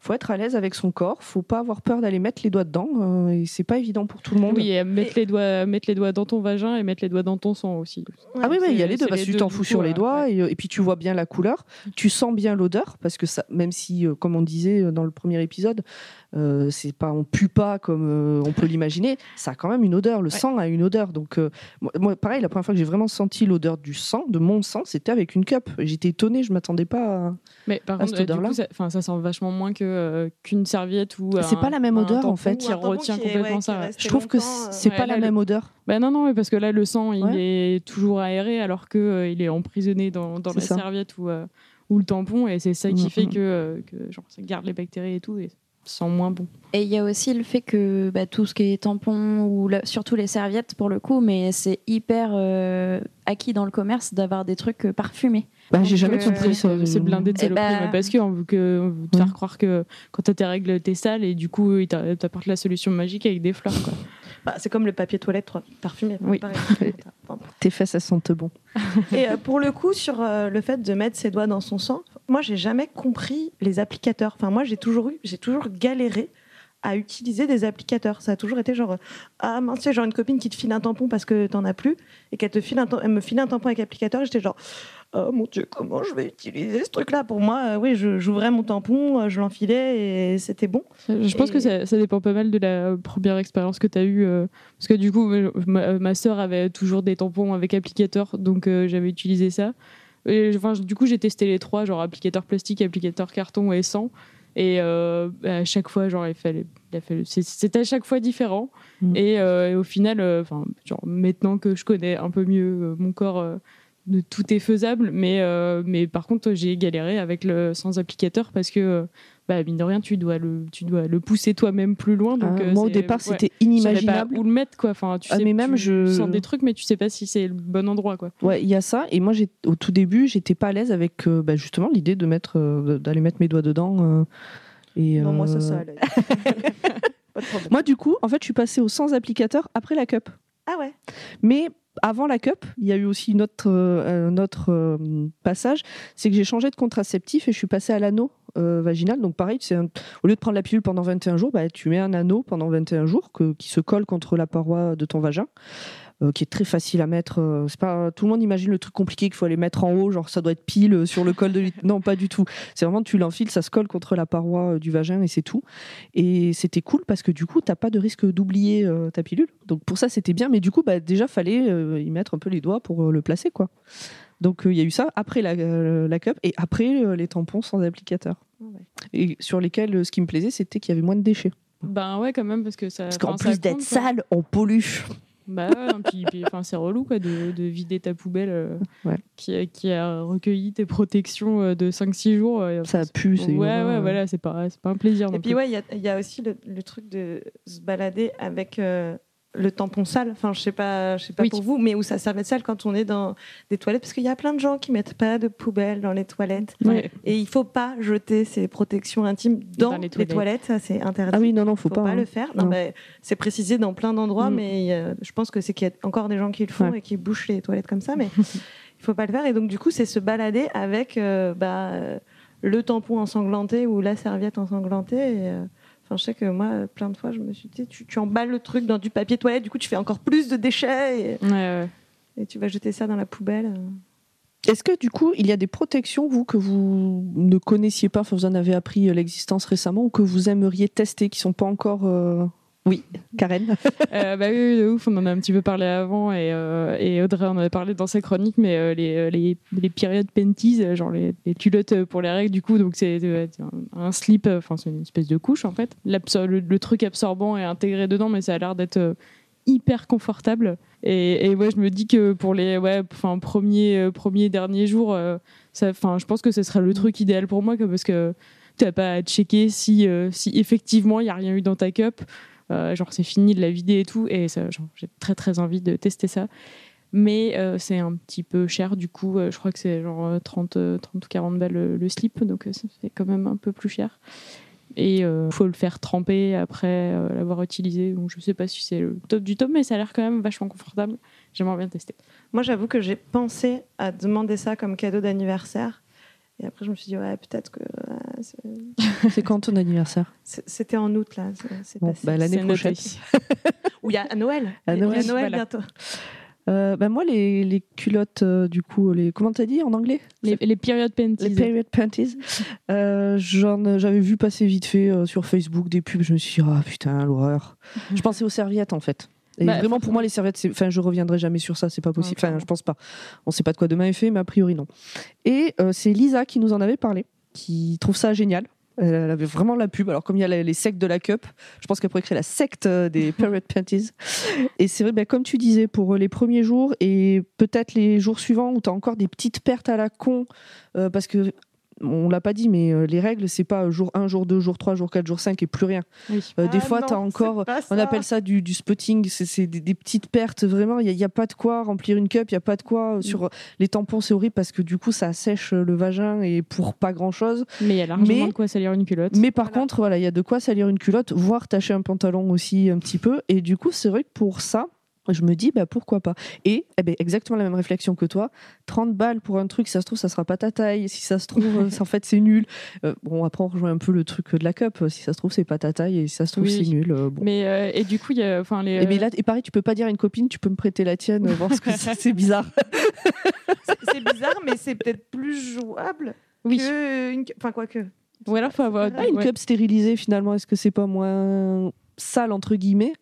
faut être à l'aise avec son corps, faut pas avoir peur d'aller mettre les doigts dedans, euh, et c'est pas évident pour tout le monde. Oui, et mettre les doigts, mettre les doigts dans ton vagin et mettre les doigts dans ton sang aussi. Ah oui, il y a les deux, parce que tu t'en fous sur les doigts, ouais. et, euh, et puis tu vois bien la couleur, tu sens bien l'odeur, parce que ça, même si, euh, comme on disait euh, dans le premier épisode, euh, c'est pas, on pue pas comme on peut l'imaginer, ça a quand même une odeur, le sang a une odeur. Donc, moi, pareil, la première fois que j'ai vraiment senti l'odeur du sang, de mon sang, c'était avec une cup. J'étais étonnée, je m'attendais pas à... Mais par à contre, cette odeur-là. ça, ça sent vachement moins que, euh, qu'une serviette ou. C'est pas la même odeur, en fait. qui retient qui est- complètement ouais, ça. Je trouve que c'est Ouais, pas là, la le- même odeur. Bah non, non, mais parce que là, le sang, il est toujours aéré alors que euh, il est emprisonné dans, la ça. serviette ou, euh, ou le tampon, et c'est ça qui Mm, fait mm. que, euh, que genre, ça garde les bactéries et tout, et ça sent moins bon. Et il y a aussi le fait que bah, tout ce qui est tampon ou la- surtout les serviettes pour le coup, mais c'est hyper euh, acquis dans le commerce d'avoir des trucs euh, parfumés. Bah, j'ai jamais compris ça. C'est blindé de Eh saloperies, bah- mais parce qu'on veut, que, on veut te Ouais. faire croire que quand t'as tes règles, t'es sale, et du coup, ils t'a- t'apportent la solution magique avec des fleurs. Quoi. Bah, c'est comme le papier toilette toi, parfumé. Oui. pareil. Tes fesses, elles sentent bon. Et euh, pour le coup, sur euh, le fait de mettre ses doigts dans son sang, moi, j'ai jamais compris les applicateurs. Enfin, moi, j'ai toujours eu, j'ai toujours galéré à utiliser des applicateurs. Ça a toujours été genre, euh, ah mince, c'est genre une copine qui te file un tampon parce que t'en as plus et qu'elle te file un, elle me file un tampon avec applicateur. J'étais genre, oh mon dieu, comment je vais utiliser ce truc-là? Pour moi, euh, oui, je- j'ouvrais mon tampon, euh, je l'enfilais et c'était bon. Je pense Et- que ça, ça dépend pas mal de la première expérience que tu as eue. euh, parce que du coup, ma, ma sœur avait toujours des tampons avec applicateur, donc euh, j'avais utilisé ça. Et, enfin, du coup, j'ai testé les trois, genre applicateur plastique, applicateur carton et sans. Et euh, à chaque fois, genre, il fallait, c'est- c'était à chaque fois différent. Mm. Et, euh, et au final, euh, enfin, genre, maintenant que je connais un peu mieux euh, mon corps, euh, de- tout est faisable. Mais, euh, mais par contre, j'ai galéré avec le sans applicateur parce que, euh, bah, mine de rien, tu dois le, tu dois le pousser toi-même plus loin. Donc, Ah, euh, moi, au départ, ouais. c'était inimaginable. pas où le mettre, quoi. Enfin, tu Ah, sais, mais même, tu je- sens des trucs, mais tu sais pas si c'est le bon endroit, quoi. Ouais, il y a ça. Et moi, j'ai- au tout début, j'étais pas à l'aise avec euh, bah, justement l'idée de mettre, euh, d'aller mettre mes doigts dedans. euh, et, Non, moi, ça, ça allait. Moi, du coup, en fait, je suis passée au sans applicateur après la cup. Ah ouais Mais avant la cup, il y a eu aussi une autre, euh, un autre euh, passage, c'est que j'ai changé de contraceptif et je suis passée à l'anneau euh, vaginal. Donc pareil, au lieu de prendre la pilule pendant 21 jours, bah, tu mets un anneau pendant 21 jours qui se colle contre la paroi de ton vagin. Euh, qui est très facile à mettre. euh, c'est pas tout le monde imagine le truc compliqué qu'il faut aller mettre en haut, genre ça doit être pile euh, sur le col de Non, pas du tout. C'est vraiment tu l'enfiles, ça se colle contre la paroi du vagin et c'est tout. Et c'était cool parce que du coup, t'as pas de risque d'oublier euh, ta pilule. Donc pour ça, c'était bien. Mais du coup, bah, déjà, fallait euh, y mettre un peu les doigts pour euh, le placer, quoi. Donc euh, il y a eu ça après la, euh, la cup et après euh, les tampons sans applicateur. Ouais. Et sur lesquels, euh, ce qui me plaisait, c'était qu'il y avait moins de déchets. Ben ouais, quand même, parce que ça. Parce qu'en plus d'être sale, on pollue. Bah ouais, puis, c'est relou quoi, de, de vider ta poubelle euh, Ouais. qui, a- qui a recueilli tes protections euh, de 5-6 jours. euh, Ça pue, c'est- Ouais, ouais, ouais. voilà, c'est pas, c'est pas un plaisir. Et puis plus. ouais, il y a- il y, a aussi le, le truc de se balader avec euh, le tampon sale. Enfin, je sais pas, je sais pas Oui. pour vous, mais où ça servait de sale quand on est dans des toilettes, parce qu'il y a plein de gens qui mettent pas de poubelle dans les toilettes. Ouais. Et il faut pas jeter ses protections intimes dans, Dans les les, toilettes. ça c'est interdit. Ah oui, non, non, faut, faut pas. pas, hein. le faire. Non, Non. bah, c'est précisé dans plein d'endroits, Mm. mais a- je pense que c'est qu'il y a encore des gens qui le font Ouais. et qui bouchent les toilettes comme ça, mais il faut pas le faire. Et donc du coup, c'est se balader avec euh, bah, euh, le tampon ensanglanté ou la serviette ensanglantée. Et, euh, Enfin, je sais que moi, plein de fois, je me suis dit, tu, tu emballes le truc dans du papier toilette, du coup, tu fais encore plus de déchets et, Ouais, ouais. et tu vas jeter ça dans la poubelle. Est-ce que du coup, il y a des protections, vous, que vous ne connaissiez pas, enfin, vous en avez appris euh, l'existence récemment, ou que vous aimeriez tester, qui sont pas encore. euh, Oui, Karen. Euh, bah oui, de ouf, on en a un petit peu parlé avant et, euh, Audrey en avait parlé dans sa chronique, mais euh, les, les, les périodes panties, genre les, les culottes euh, pour les règles, du coup, donc c'est un, slip, enfin c'est une espèce de couche en fait. Le, truc absorbant est intégré dedans, mais ça a l'air d'être hyper confortable. Et, ouais, je me dis que pour les ouais, enfin premiers premiers derniers jours, je pense que ce serait le truc idéal pour moi, parce que t'as pas à checker si si effectivement il y a rien eu dans ta cup. Euh, genre c'est fini de la vider et tout et j'ai très très envie de tester ça. Mais euh, c'est un petit peu cher du coup euh, je crois que c'est genre euh, 30, euh, 30 ou 40 balles le, slip donc ça fait quand même un peu plus cher. Et il faut le faire tremper après l'avoir utilisé. Donc je sais pas si c'est le top du top mais ça a l'air quand même vachement confortable. J'aimerais bien tester. Moi, j'avoue que j'ai pensé à demander ça comme cadeau d'anniversaire. Et après, je me suis dit, ouais, peut-être que. ouais, c'est- quand ton anniversaire C'était en août, là. c'est- Bon, passé. bah, l'année prochaine. Ou il y a Noël. À Il y a Noël, Noël voilà. bientôt. Euh, bah, Moi, les, les culottes, euh, du coup, les... comment t'as dit en anglais? Les, les period panties Les period panties. Euh, j'en- J'avais vu passer vite fait euh, sur Facebook des pubs. Je me suis dit, ah putain, l'horreur. Je pensais aux serviettes en fait. Et Bah, vraiment, pour moi, les serviettes, enfin, je reviendrai jamais sur ça, c'est pas possible. Enfin, je pense pas. On sait pas de quoi demain est fait, mais a priori, non. Et euh, c'est Lisa qui nous en avait parlé, qui trouve ça génial. Elle avait vraiment la pub. Alors, comme il y a les sectes de la cup, je pense qu'elle pourrait créer la secte euh, des period panties. Et c'est vrai, ben, comme tu disais, pour euh, les premiers jours et peut-être les jours suivants où tu as encore des petites pertes à la con, euh, parce que on l'a pas dit, mais euh, les règles, c'est pas jour 1, jour 2, jour 3, jour 4, jour 5 et plus rien. Oui. Euh, des Ah fois, tu as encore. On appelle ça du, du spotting, c'est des, des petites pertes, vraiment. Il n'y a, pas de quoi remplir une cup, il n'y a pas de quoi. Mm. euh, Sur les tampons, c'est horrible parce que du coup, ça assèche euh, le vagin et pour pas grand chose. mais il y a largement Mais- de quoi salir une culotte Mais par Voilà. contre, voilà, il y a de quoi salir une culotte, voire tacher un pantalon aussi un petit peu. Et du coup, c'est vrai que pour ça, je me dis, bah, pourquoi pas. Et eh ben, exactement la même réflexion que toi. 30 balles pour un truc, si ça se trouve, ça sera pas ta taille. Si ça se trouve, en fait, c'est nul. Euh, bon, après, on rejoint un peu le truc de la cup. Si ça se trouve, c'est pas ta taille. Et si ça se trouve, Oui. c'est nul. euh, bon. mais euh, et du coup il y a enfin les Et, mais là, et pareil, tu peux pas dire à une copine, tu peux me prêter la tienne, voir ce que c'est. C'est bizarre. C'est- bizarre, mais c'est peut-être plus jouable oui que. Une... Enfin, quoi que. ou alors faut avoir Ah, une ouais. cup stérilisée, finalement, est-ce que c'est pas moins sale, entre guillemets,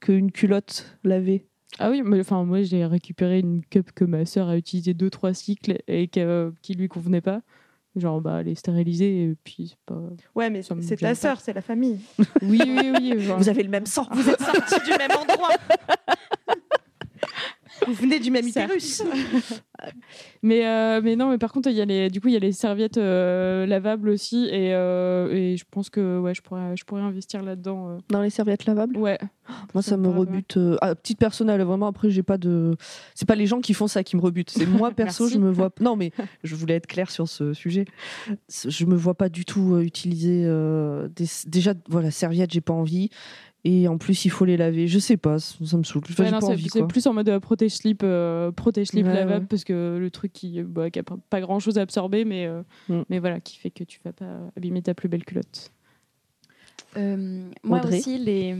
qu'une culotte lavée? Ah oui, mais enfin moi j'ai récupéré une cup que ma sœur a utilisée deux trois cycles et qui, euh, qui lui convenait pas. Genre bah elle est stérilisée et puis c'est pas. Ouais, mais c'est ta sœur, c'est la famille. Oui oui oui. genre- Vous avez le même sang. Vous êtes sortis du même endroit. Vous venez du même utérus. Mais euh, mais non mais par contre il y a les du coup il y a les serviettes euh, lavables aussi et, euh, et je pense que ouais je pourrais je pourrais investir là-dedans. euh. Dans les serviettes lavables? Ouais. Moi, ça me rebute. euh, à petite personnelle, vraiment. Après, j'ai pas de. C'est pas les gens qui font ça qui me rebutent. C'est moi perso, je me vois. Non, mais je voulais être claire sur ce sujet. Je me vois pas du tout euh, utiliser euh, des. Déjà, voilà, serviettes, j'ai pas envie. Et en plus, il faut les laver. Je sais pas, ça me saoule. Enfin, Ouais, j'ai non, pas c'est envie, c'est quoi. plus en mode euh, protège slip, euh, protège slip Ouais, lavable ouais. parce que le truc qui, euh, bah, qui a pas- pas grand chose à absorber, mais, euh, Mm. mais voilà, qui fait que tu vas pas abîmer ta plus belle culotte. Euh, moi Audrey aussi, les,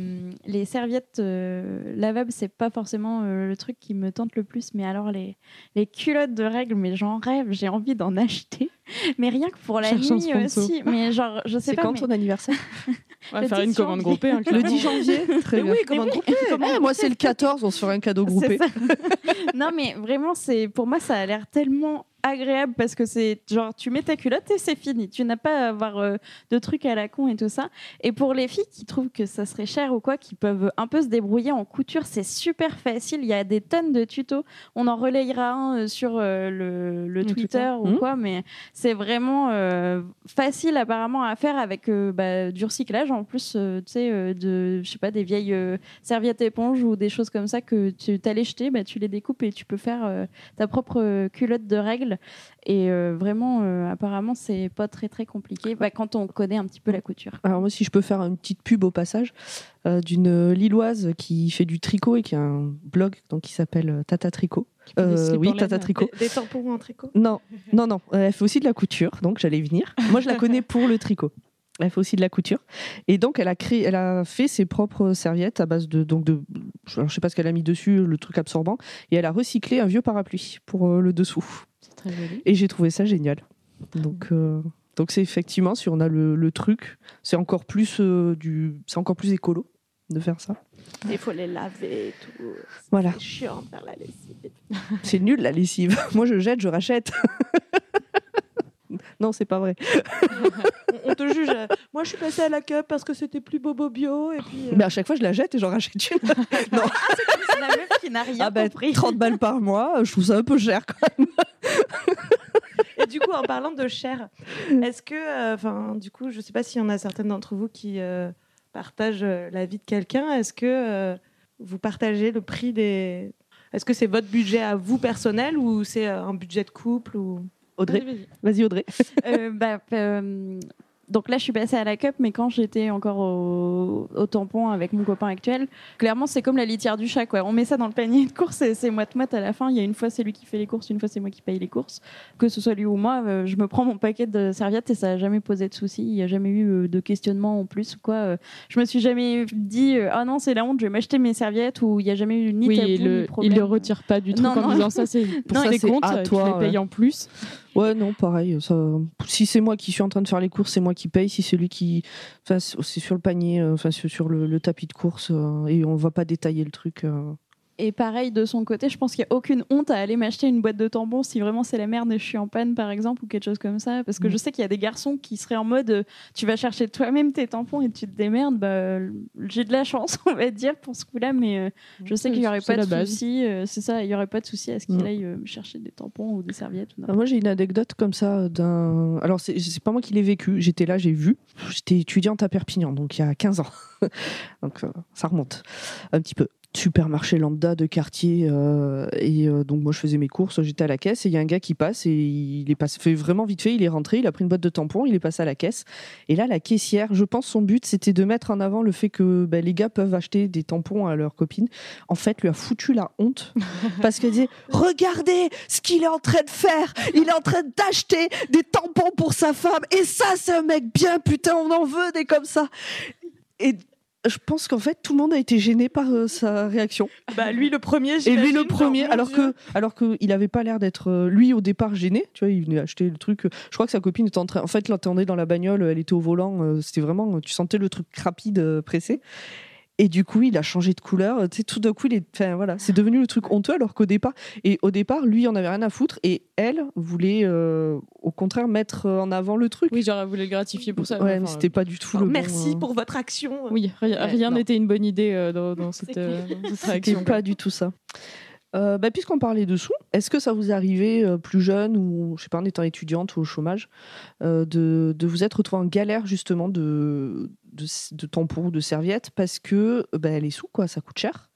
les serviettes euh, lavables, c'est pas forcément euh, le truc qui me tente le plus. Mais alors, les, les culottes de règles, mais j'en rêve, j'ai envie d'en acheter. Mais rien que pour la Cherche nuit aussi. Mais genre, je sais C'est pas. quand mais- ton anniversaire? On va Le faire 10 une commande janvier. groupée. hein, Le clairement. 10 janvier Très bien. oui, comment groupé Eh, moi, c'est le 14, on se fera un cadeau groupé. C'est non, mais vraiment, c'est pour moi, ça a l'air tellement agréable parce que c'est genre, tu mets ta culotte et c'est fini. Tu n'as pas à avoir euh, de trucs à la con et tout ça. Et pour les filles qui trouvent que ça serait cher ou quoi, qui peuvent un peu se débrouiller en couture, c'est super facile. Il y a des tonnes de tutos. On en relayera un euh, sur euh, le, Twitter Twitter. ou Mhm. quoi, mais c'est vraiment euh, facile apparemment à faire avec bah, du recyclage en plus, tu sais, de, je sais pas, des vieilles serviettes éponges ou des choses comme ça que tu t'allais jeter, bah, tu les découpes et tu peux faire ta propre culotte de règles. Et euh, vraiment, euh, apparemment, c'est pas très très compliqué bah, quand on connaît un petit peu la couture. Alors moi, si je peux faire une petite pub au passage euh, d'une Lilloise qui fait du tricot et qui a un blog donc qui s'appelle euh, Tata Tricot. des Euh, oui, Tata. Tricot. Des tampons en tricot. Non, non, non. euh, Elle fait aussi de la couture, donc j'allais y venir. Moi, je la connais pour le tricot. Elle fait aussi de la couture. Et donc, elle a créé, elle a fait ses propres serviettes à base de, donc de, alors, je sais pas ce qu'elle a mis dessus, le truc absorbant, et elle a recyclé un vieux parapluie pour euh, le dessous. Et j'ai trouvé ça génial. Donc, euh, donc c'est effectivement, si on a le, le truc, c'est encore plus euh, du, c'est encore plus écolo de faire ça. Il faut les laver et tout. Voilà. C'est chiant de faire la lessive. C'est nul la lessive. Moi, je jette, je rachète. non, c'est pas vrai. On, te juge. Moi, je suis passée à la cup parce que c'était plus bobo bio. Et puis, euh, Mais à chaque fois, je la jette et j'en rachète une. C'est la meuf qui n'a rien Ah ben, compris. 30 balles par mois, je trouve ça un peu cher quand même. Et du coup, en parlant de cher, est-ce que, euh, enfin, du coup, je sais pas s'il y en a certaines d'entre vous qui euh, partagent la vie de quelqu'un. Est-ce que euh, vous partagez le prix des Est-ce que c'est votre budget à vous personnel ou c'est un budget de couple ou Audrey, Vas-y, Audrey. Euh, bah, euh, donc là, je suis passée à la cup, mais quand j'étais encore au, au tampon avec mon copain actuel, clairement, c'est comme la litière du chat. Quoi. On met ça dans le panier de courses et c'est moite-moite à la fin. Il y a une fois, c'est lui qui fait les courses, une fois, c'est moi qui paye les courses. Que ce soit lui ou moi, euh, je me prends mon paquet de serviettes et ça n'a jamais posé de soucis. Il n'y a jamais eu euh, de questionnement en plus. ou Quoi. Euh, Je me suis jamais dit, ah non, c'est la honte, je vais m'acheter mes serviettes ou il n'y a jamais eu ni Oui, tabou, et ni le, problème. il le retire pas du Non, en non. disant ça, c'est pour Non, tes c'est comptes, à tu toi, les payes ouais. en plus. Ouais, non, pareil. Ça... Si c'est moi qui suis en train de faire les courses, c'est moi qui paye. Si c'est lui qui. Enfin, c'est sur le panier, euh, enfin, sur le, le tapis de course, euh, et on va pas détailler le truc. Et pareil, de son côté, je pense qu'il n'y a aucune honte à aller m'acheter une boîte de tampons si vraiment c'est la merde et je suis en panne, par exemple, ou quelque chose comme ça. Parce que Mm. je sais qu'il y a des garçons qui seraient en mode euh, tu vas chercher toi-même tes tampons et tu te démerdes. Bah, euh, j'ai de la chance, on va dire, pour ce coup-là, mais euh, je sais qu'il n'y aurait pas de souci. c'est ça, il n'y aurait pas de souci à ce qu'il Mm. aille chercher des tampons ou des serviettes. Ou moi, j'ai une anecdote comme ça d'un. Alors, c'est c'est pas moi qui l'ai vécu. J'étais là, j'ai vu. J'étais étudiante à Perpignan, donc il y a 15 ans. donc, ça remonte un petit peu. Supermarché lambda de quartier. euh, et euh, donc, moi, je faisais mes courses. J'étais à la caisse et il y a un gars qui passe et il est passé, fait vraiment vite fait. Il est rentré, il a pris une boîte de tampons, il est passé à la caisse. Et là, la caissière, je pense, son but, c'était de mettre en avant le fait que ben, les gars peuvent acheter des tampons à leurs copines. En fait, lui a foutu la honte parce qu'elle disait Regardez ce qu'il est en train de faire Il est en train d'acheter des tampons pour sa femme. Et ça, c'est un mec bien, putain, on en veut des comme ça. Et je pense qu'en fait, tout le monde a été gêné par euh, sa réaction. Bah, lui le premier. Et lui le premier, alors Dieu. que, alors que il avait pas l'air d'être euh, lui au départ gêné. Tu vois, il venait acheter le truc. Je crois que sa copine était en train. En fait, l'attendait dans la bagnole. Elle était au volant. euh, C'était vraiment. Tu sentais le truc rapide, pressé. Et du coup, il a changé de couleur. Tu sais, tout d'un coup, il est, enfin, voilà, c'est devenu le truc honteux alors qu'au départ, et au départ, lui, il en avait rien à foutre et elle voulait, euh, au contraire, mettre en avant le truc. Oui, genre, elle voulait le gratifier pour ça. Ouais, Enfin, c'était pas du tout Alors, le bon, merci euh, pour votre action. Oui, rien Ouais, rien non. n'était une bonne idée euh, dans, dans cette, euh, dans cette C'était pas du tout ça. Euh, bah, Puisqu'on parlait de sous, est-ce que ça vous est arrivé euh, plus jeune ou, je sais pas, en étant étudiante ou au chômage, euh, de, vous être retrouvé en galère justement de, tampons ou de serviettes parce que bah, les sous, quoi, ça coûte cher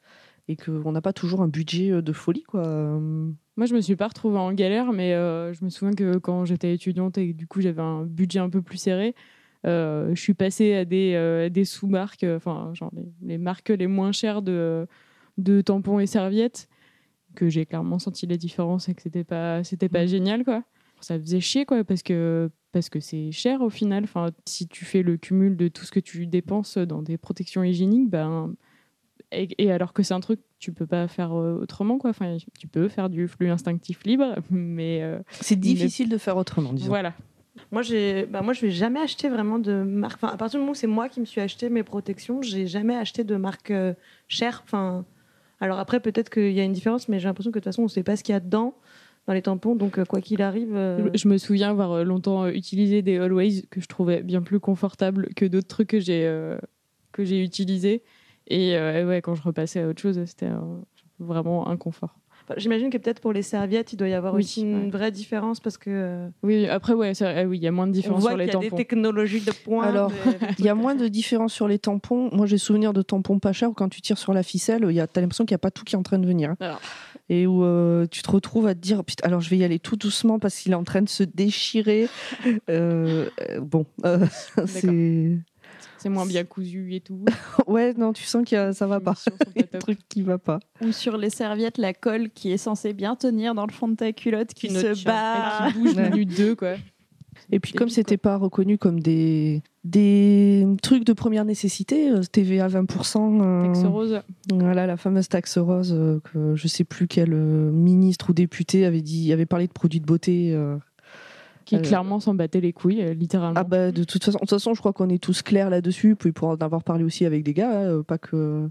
et qu'on n'a pas toujours un budget euh, de folie, quoi. Moi, je me suis pas retrouvée en galère, mais je me souviens que quand j'étais étudiante et que du coup j'avais un budget un peu plus serré, je suis passée à des, sous-marques, enfin, genre les, marques les moins chères de tampons et serviettes, que j'ai clairement senti la différence et que c'était pas, c'était pas génial, quoi. Ça faisait chier, quoi, parce que parce que c'est cher au final. Enfin, si tu fais le cumul de tout ce que tu dépenses dans des protections hygiéniques, ben et, et alors que c'est un truc tu peux pas faire euh, autrement quoi enfin tu peux faire du flux instinctif libre mais euh, C'est difficile de faire autrement, disons. voilà Moi, j'ai, bah, moi, je vais jamais acheter vraiment de marque. Enfin, à partir du moment où c'est moi qui me suis acheté mes protections, j'ai jamais acheté de marque euh, chère. Enfin, alors après, peut-être qu'il y a une différence, mais j'ai l'impression que de toute façon, on sait pas ce qu'il y a dedans dans les tampons. Donc, euh, quoi qu'il arrive, euh, je me souviens avoir euh, longtemps utilisé des Always que je trouvais bien plus confortables que d'autres trucs que j'ai que j'ai utilisés et ouais quand je repassais à autre chose c'était vraiment un confort j'imagine que peut-être pour les serviettes, il doit y avoir Oui, aussi une ouais. vraie différence parce que euh, oui après ouais ah oui il y a moins de on différence voit sur qu'il les y a des tampons technologies de pointe. Alors, Il y a moins de différence sur les tampons. Moi, j'ai souvenir de tampons pas chers où quand tu tires sur la ficelle, il y a- t'as l'impression qu'il n'y a pas tout qui est en train de venir. Alors. Et où euh, tu te retrouves à te dire, putain, alors je vais y aller tout doucement parce qu'il est en train de se déchirer. Euh, euh, bon, euh, c'est. C'est moins bien cousu et tout Ouais, non, tu sens que ça va pas. Il y a un truc qui va pas. Ou sur les serviettes, la colle qui est censée bien tenir dans le fond de ta culotte qui, se bat. Et qui bouge Ouais. minute 2 quoi Et puis, comme c'était pas reconnu comme des, des trucs de première nécessité, euh, TVA 20%. euh, Texte rose Voilà, la fameuse taxe rose euh, que je sais plus quel euh, ministre ou député avait dit, avait parlé de produits de beauté. Qui Euh, clairement s'en battait les couilles euh, littéralement Ah bah de toute façon, de toute façon, je crois qu'on est tous clairs là-dessus. Puis pour en avoir parlé aussi avec des gars, hein, euh, pas que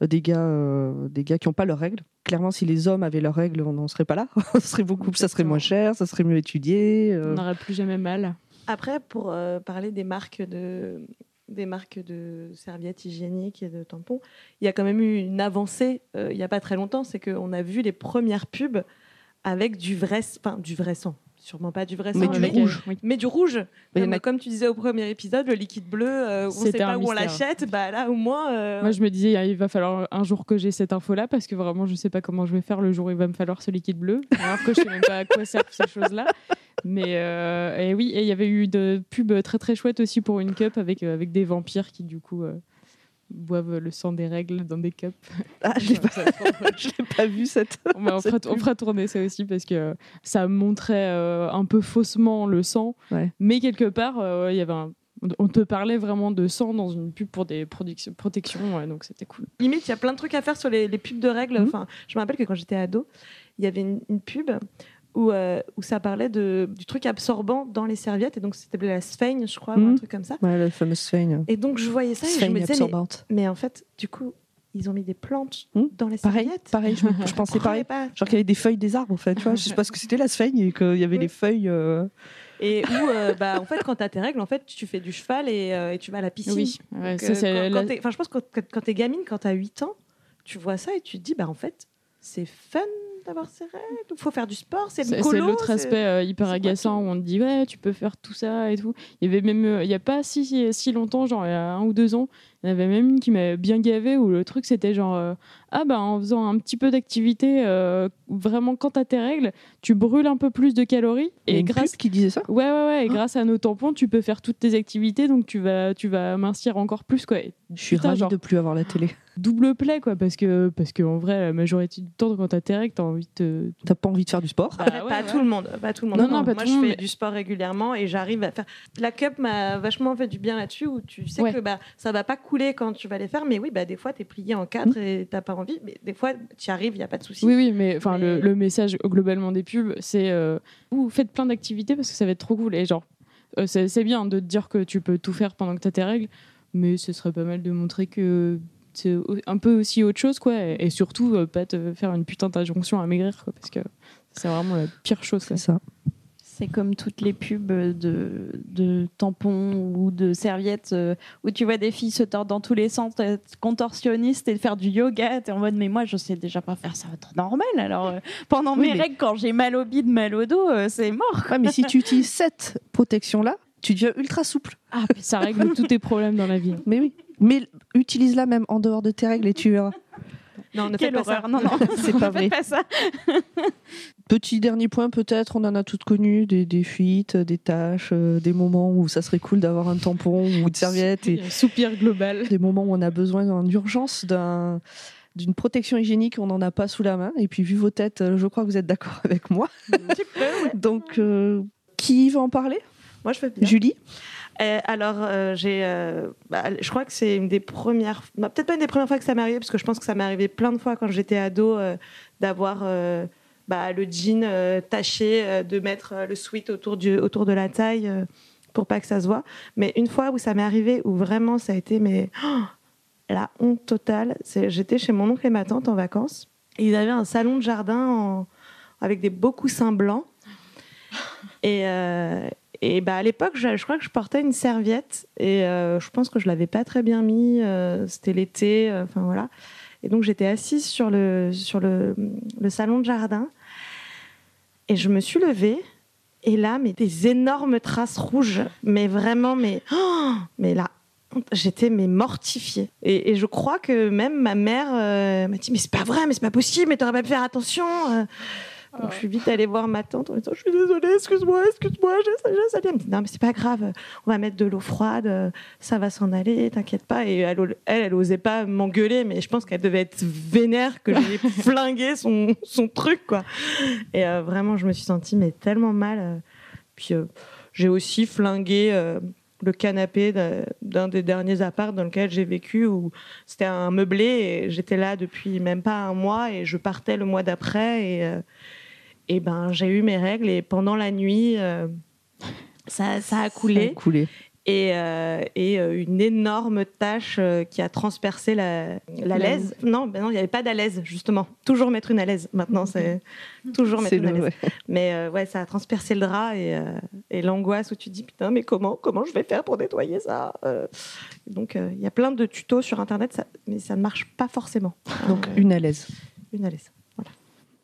des gars, euh, des gars qui n'ont pas leurs règles. Clairement, si les hommes avaient leurs règles, on n'en serait pas là. ça serait beaucoup, ça serait moins cher, ça serait mieux étudié. euh. on n'aurait plus jamais mal Après, pour euh, parler des marques de des marques de serviettes hygiéniques et de tampons, il y a quand même eu une avancée euh, il n'y a pas très longtemps, c'est qu'on a vu les premières pubs avec du vrai, enfin du vrai sang, sûrement pas du vrai sang, Mais du rouge. oui. mais du rouge. Mais Comme, a- comme tu disais au premier épisode, le liquide bleu, euh, on ne sait pas où on l'achète, bah là au moins. euh, Moi, je me disais, il va falloir un jour que j'ai cette info-là parce que vraiment, je sais pas comment je vais faire le jour où il va me falloir ce liquide bleu. Alors que je sais même pas à quoi servent ces choses-là. Mais euh, et oui, et il y avait eu de pubs très très chouettes aussi pour une cup avec, euh, avec des vampires qui, du coup, euh, boivent le sang des règles dans des cups. Ah, je l'ai pas, je vu cette. on, va- on cette fera, on pub. fera tourner ça aussi parce que ça montrait euh, un peu faussement le sang. Ouais. Mais quelque part, euh, il y avait un- on te parlait vraiment de sang dans une pub pour des protections, ouais, donc c'était cool. Limite, il y a plein de trucs à faire sur les, les pubs de règles. Mhm. Enfin, je me rappelle que quand j'étais ado, il y avait une, une pub où, euh, où ça parlait de, du truc absorbant dans les serviettes. Et donc, c'était la sphaigne, je crois, ou un Mhm. truc comme ça. Ouais, la fameuse sphaigne. Et donc, je voyais ça et je me disais, mais, absorbante. mais en fait, du coup, ils ont mis des plantes Mhm. dans les Pareil, serviettes. pareil, je, je pensais On pareil. pas. Genre qu'il y avait des feuilles des arbres, en fait. Tu vois, je sais pas ce que c'était la sphaigne et qu'il y avait les feuilles. euh, Et où, euh, bah, en fait, quand tu as tes règles, en fait, tu fais du cheval et, euh, et tu vas à la piscine. Oui, ouais, Donc, ça, euh, c'est quand- la- quand enfin, je pense que quand, quand t'es gamine, quand t'as 8 ans, tu vois ça et tu te dis, bah en fait, c'est fun d'avoir ces règles? Il faut faire du sport, c'est C'est l'autre aspect euh, hyper agaçant où on te dit ouais tu peux faire tout ça et tout. Il y avait même euh, il y a pas si, si si longtemps genre il y a un ou deux ans il y en avait même une qui m'avait bien gavé où le truc c'était genre euh, ah bah en faisant un petit peu d'activité euh, vraiment quand t'as tes règles tu brûles un peu plus de calories et une grâce pub qui disait ça? ouais ouais ouais et Ah. grâce à nos tampons tu peux faire toutes tes activités donc tu vas tu vas mincir encore plus quoi. Et Je suis ravie genre, de plus avoir la télé. double play quoi parce que parce que en vrai la majorité du temps quand t'as tes règles t'as envie de T'as pas envie de faire du sport? Bah ouais, pas ouais. tout le monde, pas tout le monde. Non, non, pas moi tout je monde, fais mais- du sport régulièrement et j'arrive à faire. La cup m'a vachement fait du bien là-dessus où tu sais Ouais. que bah ça va pas couler quand tu vas les faire, mais oui bah des fois t'es plié en quatre et t'as pas envie, mais des fois tu y arrives, y a pas de souci. Oui, oui, mais enfin Mais- le, le message globalement des pubs, c'est euh, vous faites plein d'activités parce que ça va être trop cool. Et genre, euh, c'est c'est bien de te dire que tu peux tout faire pendant que tu as tes règles, mais ce serait pas mal de montrer que c'est un peu aussi autre chose, quoi. Et, et surtout, euh, pas te faire une putain d'injonction à maigrir, quoi, parce que c'est vraiment la pire chose. quoi. C'est ça. C'est comme toutes les pubs de, de tampons ou de serviettes euh, où tu vois des filles se tordre dans tous les sens, être contorsionnistes et faire du yoga. T'es en mode, mais moi, je sais déjà pas faire ça, c'est normal. Alors, euh, pendant Oui, mes mais- règles, quand j'ai mal au bide, mal au dos, euh, c'est mort. Ouais, mais si tu utilises cette protection-là, tu deviens ultra souple. Ah, puis ça règle tous tes problèmes dans la vie. Mais oui. Mais utilise-la même en dehors de tes règles et tu verras. Non, ne Quelle faites pas horreur. ça. Non, non, C'est pas ne vrai. pas ça. Petit dernier point, peut-être, on en a toutes connu, des, des fuites, des tâches, euh, des moments où ça serait cool d'avoir un tampon ou une serviette, et Un soupir global. des moments où on a besoin en urgence d'un d'une protection hygiénique, on n'en a pas sous la main. Et puis, vu vos têtes, euh, je crois que vous êtes d'accord avec moi. Donc, euh, qui va en parler? Moi, je fais bien. Julie? Euh, alors, euh, j'ai, euh, bah, je crois que c'est une des premières, bah, peut-être pas une des premières fois que ça m'est arrivé, parce que je pense que ça m'est arrivé plein de fois quand j'étais ado d'avoir bah, le jean taché, de mettre le sweat autour, du, autour de la taille pour pas que ça se voit. Mais une fois où ça m'est arrivé, où vraiment ça a été mais oh, la honte totale, c'est, j'étais chez mon oncle et ma tante en vacances, ils avaient un salon de jardin avec des beaux coussins blancs. Et, et bah, à l'époque, je, crois que je portais une serviette et euh, je pense que je l'avais pas très bien mis. euh, C'était l'été, euh, enfin voilà. Et donc j'étais assise sur le sur le, salon de jardin et je me suis levée et là, mais des énormes traces rouges, mais vraiment, mais oh, mais là, j'étais mais mortifiée. Et, je crois que même ma mère m'a dit mais c'est pas vrai, mais c'est pas possible, mais t'aurais pas pu faire attention. Donc je suis vite allée voir ma tante en disant je suis désolée, excuse-moi, excuse-moi, j'ai ça, j'ai. Elle me dit non mais c'est pas grave, on va mettre de l'eau froide, euh, ça va s'en aller, t'inquiète pas. Et elle, elle, elle osait pas m'engueuler, mais je pense qu'elle devait être vénère que j'ai flingué son, son truc quoi. Et euh, vraiment je me suis sentie mais tellement mal. euh. Puis euh, j'ai aussi flingué. euh, le canapé d'un- des derniers apparts dans lequel j'ai vécu où c'était un meublé et j'étais là depuis même pas un mois et je partais le mois d'après et, et ben j'ai eu mes règles et pendant la nuit euh, ça, ça a coulé Coulé. et, euh, et euh, une énorme tache qui a transpercé la, la laise. Non, ben non, il n'y avait pas d'alaise justement. Toujours mettre une alaise. Maintenant, c'est toujours mettre une alaise. ouais. Mais euh, ouais, ça a transpercé le drap et, euh, et l'angoisse où tu te dis putain, mais comment, comment je vais faire pour nettoyer ça Donc il y a plein de tutos sur internet, ça- mais ça ne marche pas forcément. Donc, une à l'aise. une à l'aise.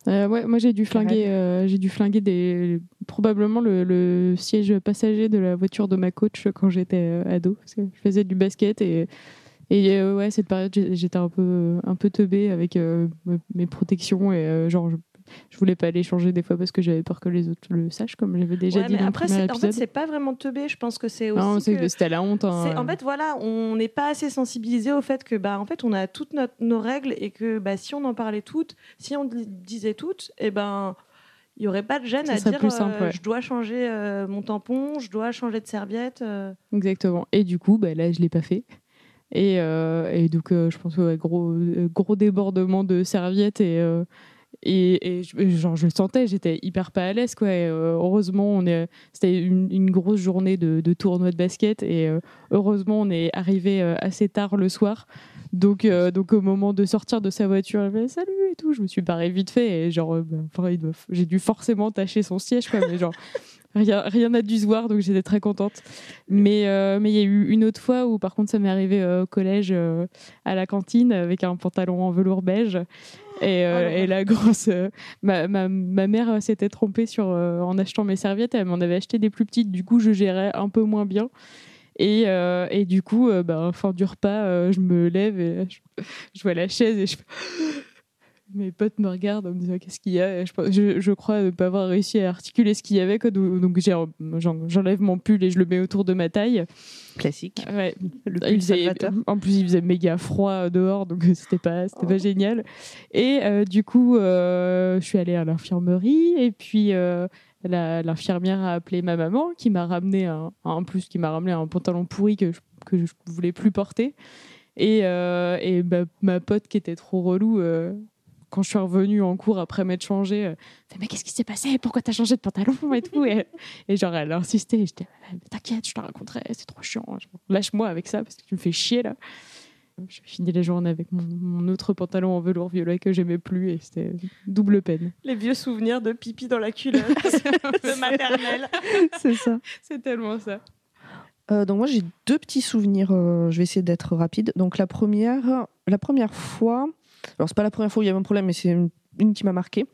Euh, ouais, moi j'ai dû flinguer, euh, j'ai dû flinguer des, probablement le, le siège passager de la voiture de ma coach quand j'étais euh, ado, parce que je faisais du basket et et euh, ouais cette période j'étais un peu un peu teubée avec me- mes protections et genre je, je voulais pas les changer des fois parce que j'avais peur que les autres le sachent comme j'avais déjà Ouais, dit mais dans après, en fait, c'est pas vraiment teubé. Je pense que c'est aussi. non, c'est que- c'était la honte. hein. En fait, voilà, on n'est pas assez sensibilisé au fait que, bah, en fait, on a toutes notre- nos règles et que, bah, si on en parlait toutes, si on di- disait toutes, et ben, il y aurait pas de gêne Ça à dire, plus simple, euh, ouais. je dois changer euh, mon tampon, je dois changer de serviette. euh. Exactement. Et du coup, bah, là, je l'ai pas fait. Et, et donc, je pense que ouais, gros, gros débordement de serviettes et, et, genre, je le sentais, j'étais hyper pas à l'aise. Quoi. Euh, heureusement, on est, c'était une, grosse journée de, tournoi de basket et euh, heureusement, on est arrivé euh, assez tard le soir. Donc, donc, au moment de sortir de sa voiture, elle fait salut et tout. Je me suis barré vite fait et genre, bah, j'ai dû forcément tâcher son siège, quoi, mais genre. Rien rien n'a dû se voir, donc j'étais très contente. Mais euh, mais il y a eu une autre fois où, par contre, ça m'est arrivé euh, au collège, euh, à la cantine, avec un pantalon en velours beige. Et, euh, Oh et la grosse. euh, ma, ma, ma mère euh, s'était trompée sur, en achetant mes serviettes. Elle m'en avait acheté des plus petites. Du coup, je gérais un peu moins bien. Et, et du coup, bah, fin du repas, je me lève et je, je vois la chaise et je mes potes me regardent en me disant qu'est-ce qu'il y a? Je, je, je crois ne pas avoir réussi à articuler ce qu'il y avait. Quoi. Donc, j'enlève mon pull et je le mets autour de ma taille. Classique. Ouais. Le pull faisait- en plus, il faisait méga froid dehors, donc c'était pas, c'était pas génial. Et euh, du coup, euh, je suis allée à l'infirmerie et puis euh, l'infirmière a appelé ma maman qui m'a ramené un, en plus qui m'a ramené un pantalon pourri que je, que je voulais plus porter. Et, euh, et ma, ma pote qui était trop relou. euh, quand je suis revenue en cours après m'être changée, euh, fait mais qu'est-ce qui s'est passé? Pourquoi t'as changé de pantalon et tout? Et, et genre elle a insisté. J'étais Mais t'inquiète, je te raconterai, c'est trop chiant. Lâche-moi avec ça parce que tu me fais chier là. je finis les journées avec mon, mon autre pantalon en velours violet que j'aimais plus et c'était double peine. Les vieux souvenirs de pipi dans la culotte de maternelle. C'est ça. C'est tellement ça. Euh, donc moi j'ai deux petits souvenirs. euh, je vais essayer d'être rapide. Donc la première, la première fois, alors c'est pas la première fois où il y avait un problème, mais c'est une, qui m'a marqué.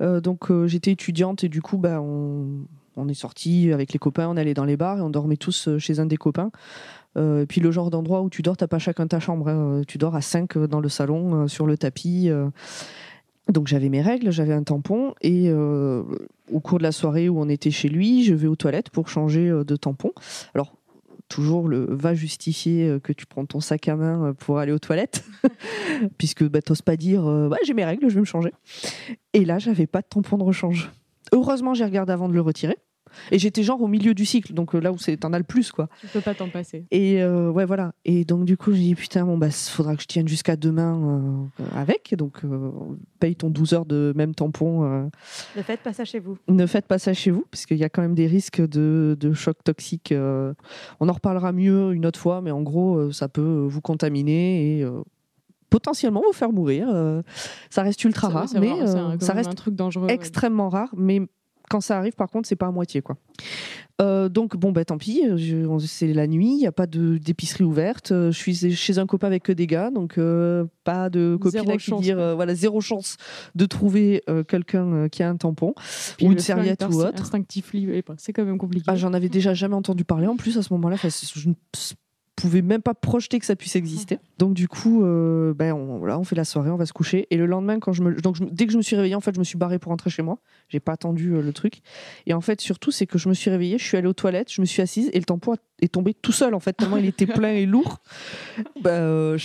Euh, donc euh, j'étais étudiante et du coup bah on, est sorti avec les copains, on allait dans les bars et on dormait tous euh, chez un des copains. Et puis le genre d'endroit où tu dors, t'as pas chacun ta chambre. hein. Tu dors à 5 dans le salon, sur le tapis. Donc j'avais mes règles, j'avais un tampon et au cours de la soirée où on était chez lui, je vais aux toilettes pour changer de tampon. Alors toujours le va justifier euh, que tu prends ton sac à main euh, pour aller aux toilettes, puisque bah, t'oses pas dire ouais j'ai mes règles, je vais me changer. Et là j'avais pas de tampon de rechange. Heureusement j'ai regardé avant de le retirer. Et j'étais genre au milieu du cycle, donc euh, là où t'en as le plus quoi. Tu peux pas t'en passer. Et euh, ouais, voilà. Et donc, du coup, j'ai dit, putain, bon, bah, faudra que je tienne jusqu'à demain euh, avec. Donc, euh, paye ton 12 heures de même tampon. Ne faites pas ça chez vous. ne faites pas ça chez vous, parce qu'il y a quand même des risques de, de choc toxique. on en reparlera mieux une autre fois, mais en gros, ça peut vous contaminer et potentiellement vous faire mourir. euh. ça reste ultra rare, mais euh, un- ça reste un truc dangereux. ouais. extrêmement rare, mais quand ça arrive, par contre, c'est pas à moitié, quoi. Euh, donc bon, bah tant pis, c'est la nuit, il n'y a pas de- d'épicerie ouverte. euh, Je suis chez un copain avec que des gars, donc euh, pas de copine Zéro à qui chance, dire, euh, voilà, zéro chance de trouver quelqu'un qui a un tampon Puis ou une serviette ou autre. Instinctif, c'est quand même compliqué. Ah, j'en avais déjà jamais entendu parler en plus à ce moment-là. Enfin, c'est- je ne s- pouvais même pas projeter que ça puisse exister. Donc du coup, euh, ben on, voilà, on fait la soirée, on va se coucher. Et le lendemain, quand je me, donc je- dès que je me suis réveillée, en fait, je me suis barrée pour rentrer chez moi. J'ai pas attendu euh, le truc. Et en fait, surtout, c'est que je me suis réveillée, je suis allée aux toilettes, je me suis assise et le tampon a- est tombé tout seul en fait tellement il était plein et lourd. Ben, euh,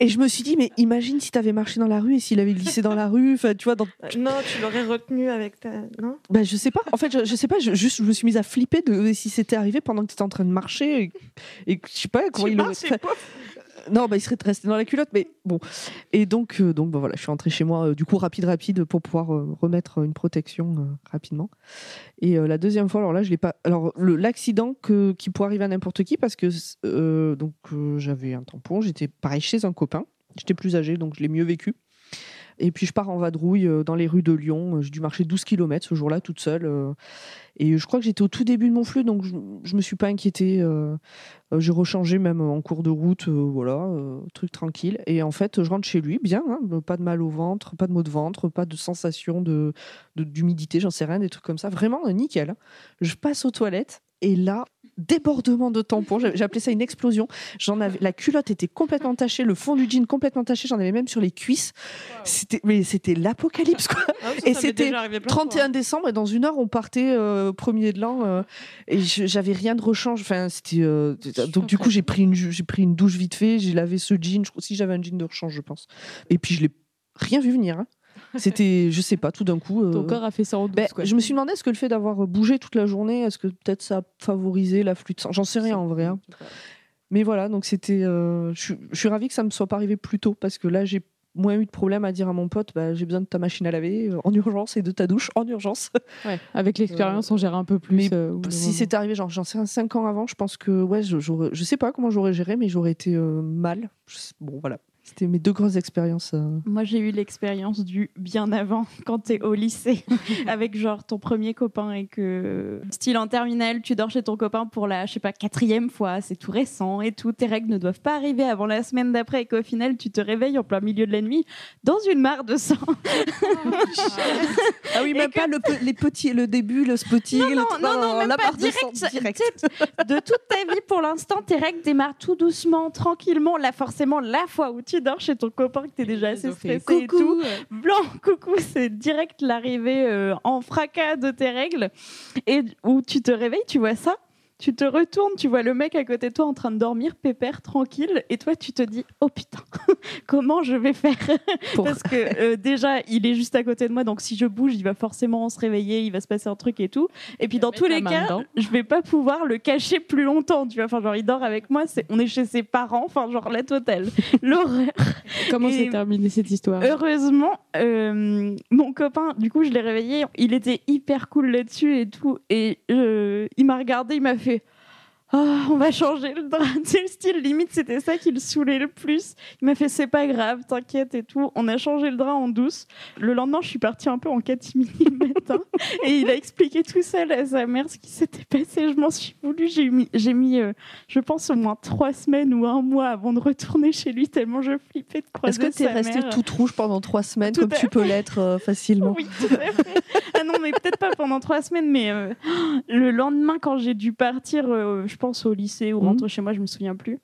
et je me suis dit mais imagine si t'avais marché dans la rue et s'il avait glissé dans la rue. Enfin, tu vois, dans Euh, Non, tu l'aurais retenu avec ta. Non? Bah, je sais pas. En fait, je, je sais pas. Je, juste, je me suis mise à flipper de si c'était arrivé pendant que tu étais en train de marcher et, je sais pas comment Tu il aurait. marches enfin, non, bah, il serait resté dans la culotte, mais bon. Et donc, euh, donc, bah, voilà, je suis rentrée chez moi euh, du coup rapide, rapide pour pouvoir euh, remettre une protection rapidement. Et la deuxième fois, alors là, je l'ai pas. Alors l'accident qui pourrait arriver à n'importe qui parce que donc j'avais un tampon, j'étais pareil chez un copain. J'étais plus âgée, donc je l'ai mieux vécu. Et puis je pars en vadrouille euh, dans les rues de Lyon. Euh, J'ai dû marcher 12 km ce jour-là toute seule. euh, Et je crois que j'étais au tout début de mon flux, donc je, je me suis pas inquiétée. J'ai rechangé même en cours de route, voilà, truc tranquille. Et en fait, je rentre chez lui, bien, hein, pas de mal au ventre, pas de maux de ventre, pas de sensation de de- d'humidité, j'en sais rien, des trucs comme ça. Vraiment nickel. Je passe aux toilettes et là, débordement de tampons. Appelé ça une explosion. J'en avais, la culotte était complètement tachée, le fond du jean complètement taché. J'en avais même sur les cuisses. C'était, mais c'était l'apocalypse quoi. Et c'était 31 décembre et dans une heure on partait euh, premier de l'an euh, et j'avais rien de rechange. Enfin c'était euh, donc du coup j'ai pris une j'ai pris une douche vite fait, j'ai lavé ce jean. Je crois si j'avais un jean de rechange je pense. Et puis je l'ai rien vu venir. hein. C'était je sais pas tout d'un coup. euh, Ton corps a fait ça en douce. ben, quoi. je me suis demandé est-ce que le fait d'avoir bougé toute la journée, est-ce que peut-être ça a favorisé l'afflux de sang? J'en sais rien en vrai. hein. Mais voilà, donc c'était. euh, je suis- ravie que ça me soit pas arrivé plus tôt parce que là j'ai moins eu de problème à dire à mon pote bah, j'ai besoin de ta machine à laver euh, en urgence et de ta douche en urgence. Ouais, Avec l'expérience, on gère un peu plus. mais euh, si c'était arrivé, genre j'en sais un 5 ans avant, je pense que ouais, je, je sais pas comment j'aurais géré, mais j'aurais été euh, mal. Bon voilà, c'était mes deux grosses expériences. euh. Moi, j'ai eu l'expérience du bien avant, quand t'es au lycée, avec genre ton premier copain et que, style en terminale, tu dors chez ton copain pour la, je sais pas, quatrième fois, c'est tout récent et tout, tes règles ne doivent pas arriver avant la semaine d'après et qu'au final, tu te réveilles en plein milieu de la nuit dans une mare de sang. Ah oui, même que- pas le, les petits, le début, le spotting, Non, non, non, non, même la pas barre de direct, sang, direct. tu de toute ta vie, pour l'instant, tes règles démarrent tout doucement, tranquillement. Là, forcément, la fois où tu dors chez ton copain, que t'es déjà assez stressé et tout, coucou. blanc, coucou, c'est direct l'arrivée euh, en fracas de tes règles. Et où tu te réveilles, tu vois ça, tu te retournes, tu vois le mec à côté de toi en train de dormir, pépère, tranquille, et toi tu te dis, oh putain, comment je vais faire Pour- Parce que euh, déjà, il est juste à côté de moi, donc si je bouge, il va forcément se réveiller, il va se passer un truc et tout. Et puis dans tous les cas, dedans. je vais pas pouvoir le cacher plus longtemps, tu vois. Enfin, genre, il dort avec moi, c'est, on est chez ses parents, enfin, genre, la totale. L'horreur. Comment Et- s'est terminée cette histoire? Heureusement, euh, mon copain, du coup, je l'ai réveillé, il était hyper cool là-dessus et tout. Et euh, il m'a regardé, il m'a fait Ah, on va changer le drap. C'est le style, limite, c'était ça qui le saoulait le plus. Il m'a fait, c'est pas grave, t'inquiète et tout. On a changé le drap en douce. Le lendemain, je suis partie un peu en catimini le matin. et il a expliqué tout seul à sa mère ce qui s'était passé. Je m'en suis voulu. J'ai mis, j'ai mis euh, je pense, au moins trois semaines ou un mois avant de retourner chez lui, tellement je flippais de croiser Est-ce que tu es sa restée toute rouge pendant trois semaines, Tout comme tu peux l'être euh, facilement? Oui, tout à fait. Ah non, mais peut-être pas pendant trois semaines, mais euh, le lendemain, quand j'ai dû partir, je pense au lycée ou Mhm. rentrer chez moi, je me souviens plus.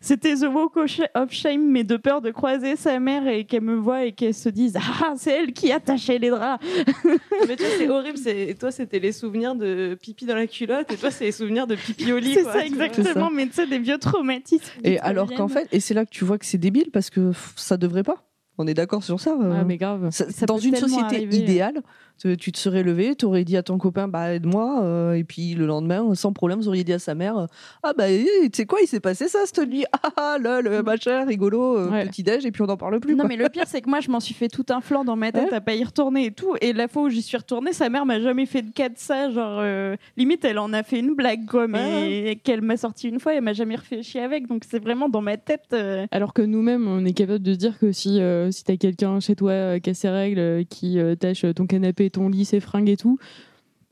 C'était The Walk of Shame, mais de peur de croiser sa mère et qu'elle me voie et qu'elle se dise Ah, c'est elle qui attachait les draps. Mais toi, c'est horrible. C'est... Toi, c'était les souvenirs de pipi dans la culotte, et toi, c'est les souvenirs de pipi au lit. C'est quoi, ça, exactement, mais tu sais, des vieux traumatismes. Et alors qu'en fait, et c'est là que tu vois que c'est débile parce que ça devrait pas. On est d'accord sur ça. euh, Ah, mais grave. ça- ça dans une société arriver. idéale, tu te serais levé, tu aurais dit à ton copain, bah aide-moi, euh, et puis le lendemain, sans problème, vous auriez dit à sa mère, euh, ah bah eh, tu sais quoi, il s'est passé ça cette nuit, ah ah lol, euh, machin, rigolo, euh, Ouais. petit déj, et puis on n'en parle plus. Non, quoi. mais le pire, c'est que moi, je m'en suis fait tout un flanc dans ma tête Ouais. à pas y retourner et tout. Et la fois où j'y suis retournée, sa mère m'a jamais fait de cas de ça. Genre, euh, limite, elle en a fait une blague, quoi, mais qu'elle m'a sorti une fois, elle m'a jamais refait chier avec. Donc, c'est vraiment dans ma tête. euh, Alors que nous-mêmes, on est capable de se dire que si, euh, si t'as quelqu'un chez toi euh, qui a ses règles, euh, qui euh, tâche ton canapé, ton lit, ses fringues et tout,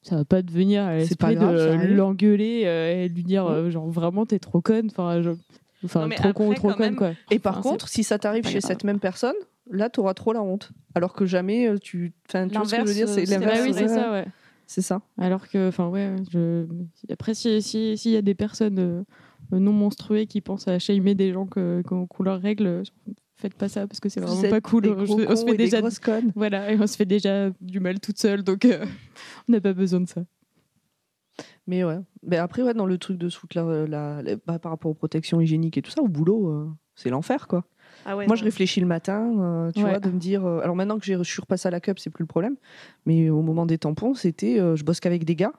ça va pas devenir à C'est pas l'esprit de l'engueuler euh, et lui dire euh, genre vraiment t'es trop conne, enfin, genre- enfin Non, trop con ou après, trop conne même, quoi. Et par Enfin, contre, si ça t'arrive chez grave. cette même personne, là, tu auras trop la honte. Alors que jamais, euh, tu. Enfin, tu vois ce que je veux dire L'inverse, C'est l'inverse. Bah oui, c'est ça, ouais. C'est ça. Alors que, enfin, ouais, je... après, s'il si, s'il y a des personnes euh, non menstruées qui pensent à shamer des gens que- qui ont qui faites pas ça parce que c'est vraiment pas cool. des On, gros se- on se cons fait déjà. grosses connes. Voilà, et on se fait déjà du mal toute seule, donc euh, on n'a pas besoin de ça. Mais ouais. Mais après, ouais, dans le truc de foutre la, la- la- bah, par rapport aux protections hygiéniques et tout ça, au boulot, euh, c'est l'enfer, quoi. Ah ouais, Moi, je réfléchis le matin, euh, tu Ouais. vois, de me dire. euh, alors maintenant que j'ai- je suis repassée à la cup, c'est plus le problème. Mais au moment des tampons, c'était. euh, je bosse qu'avec des gars.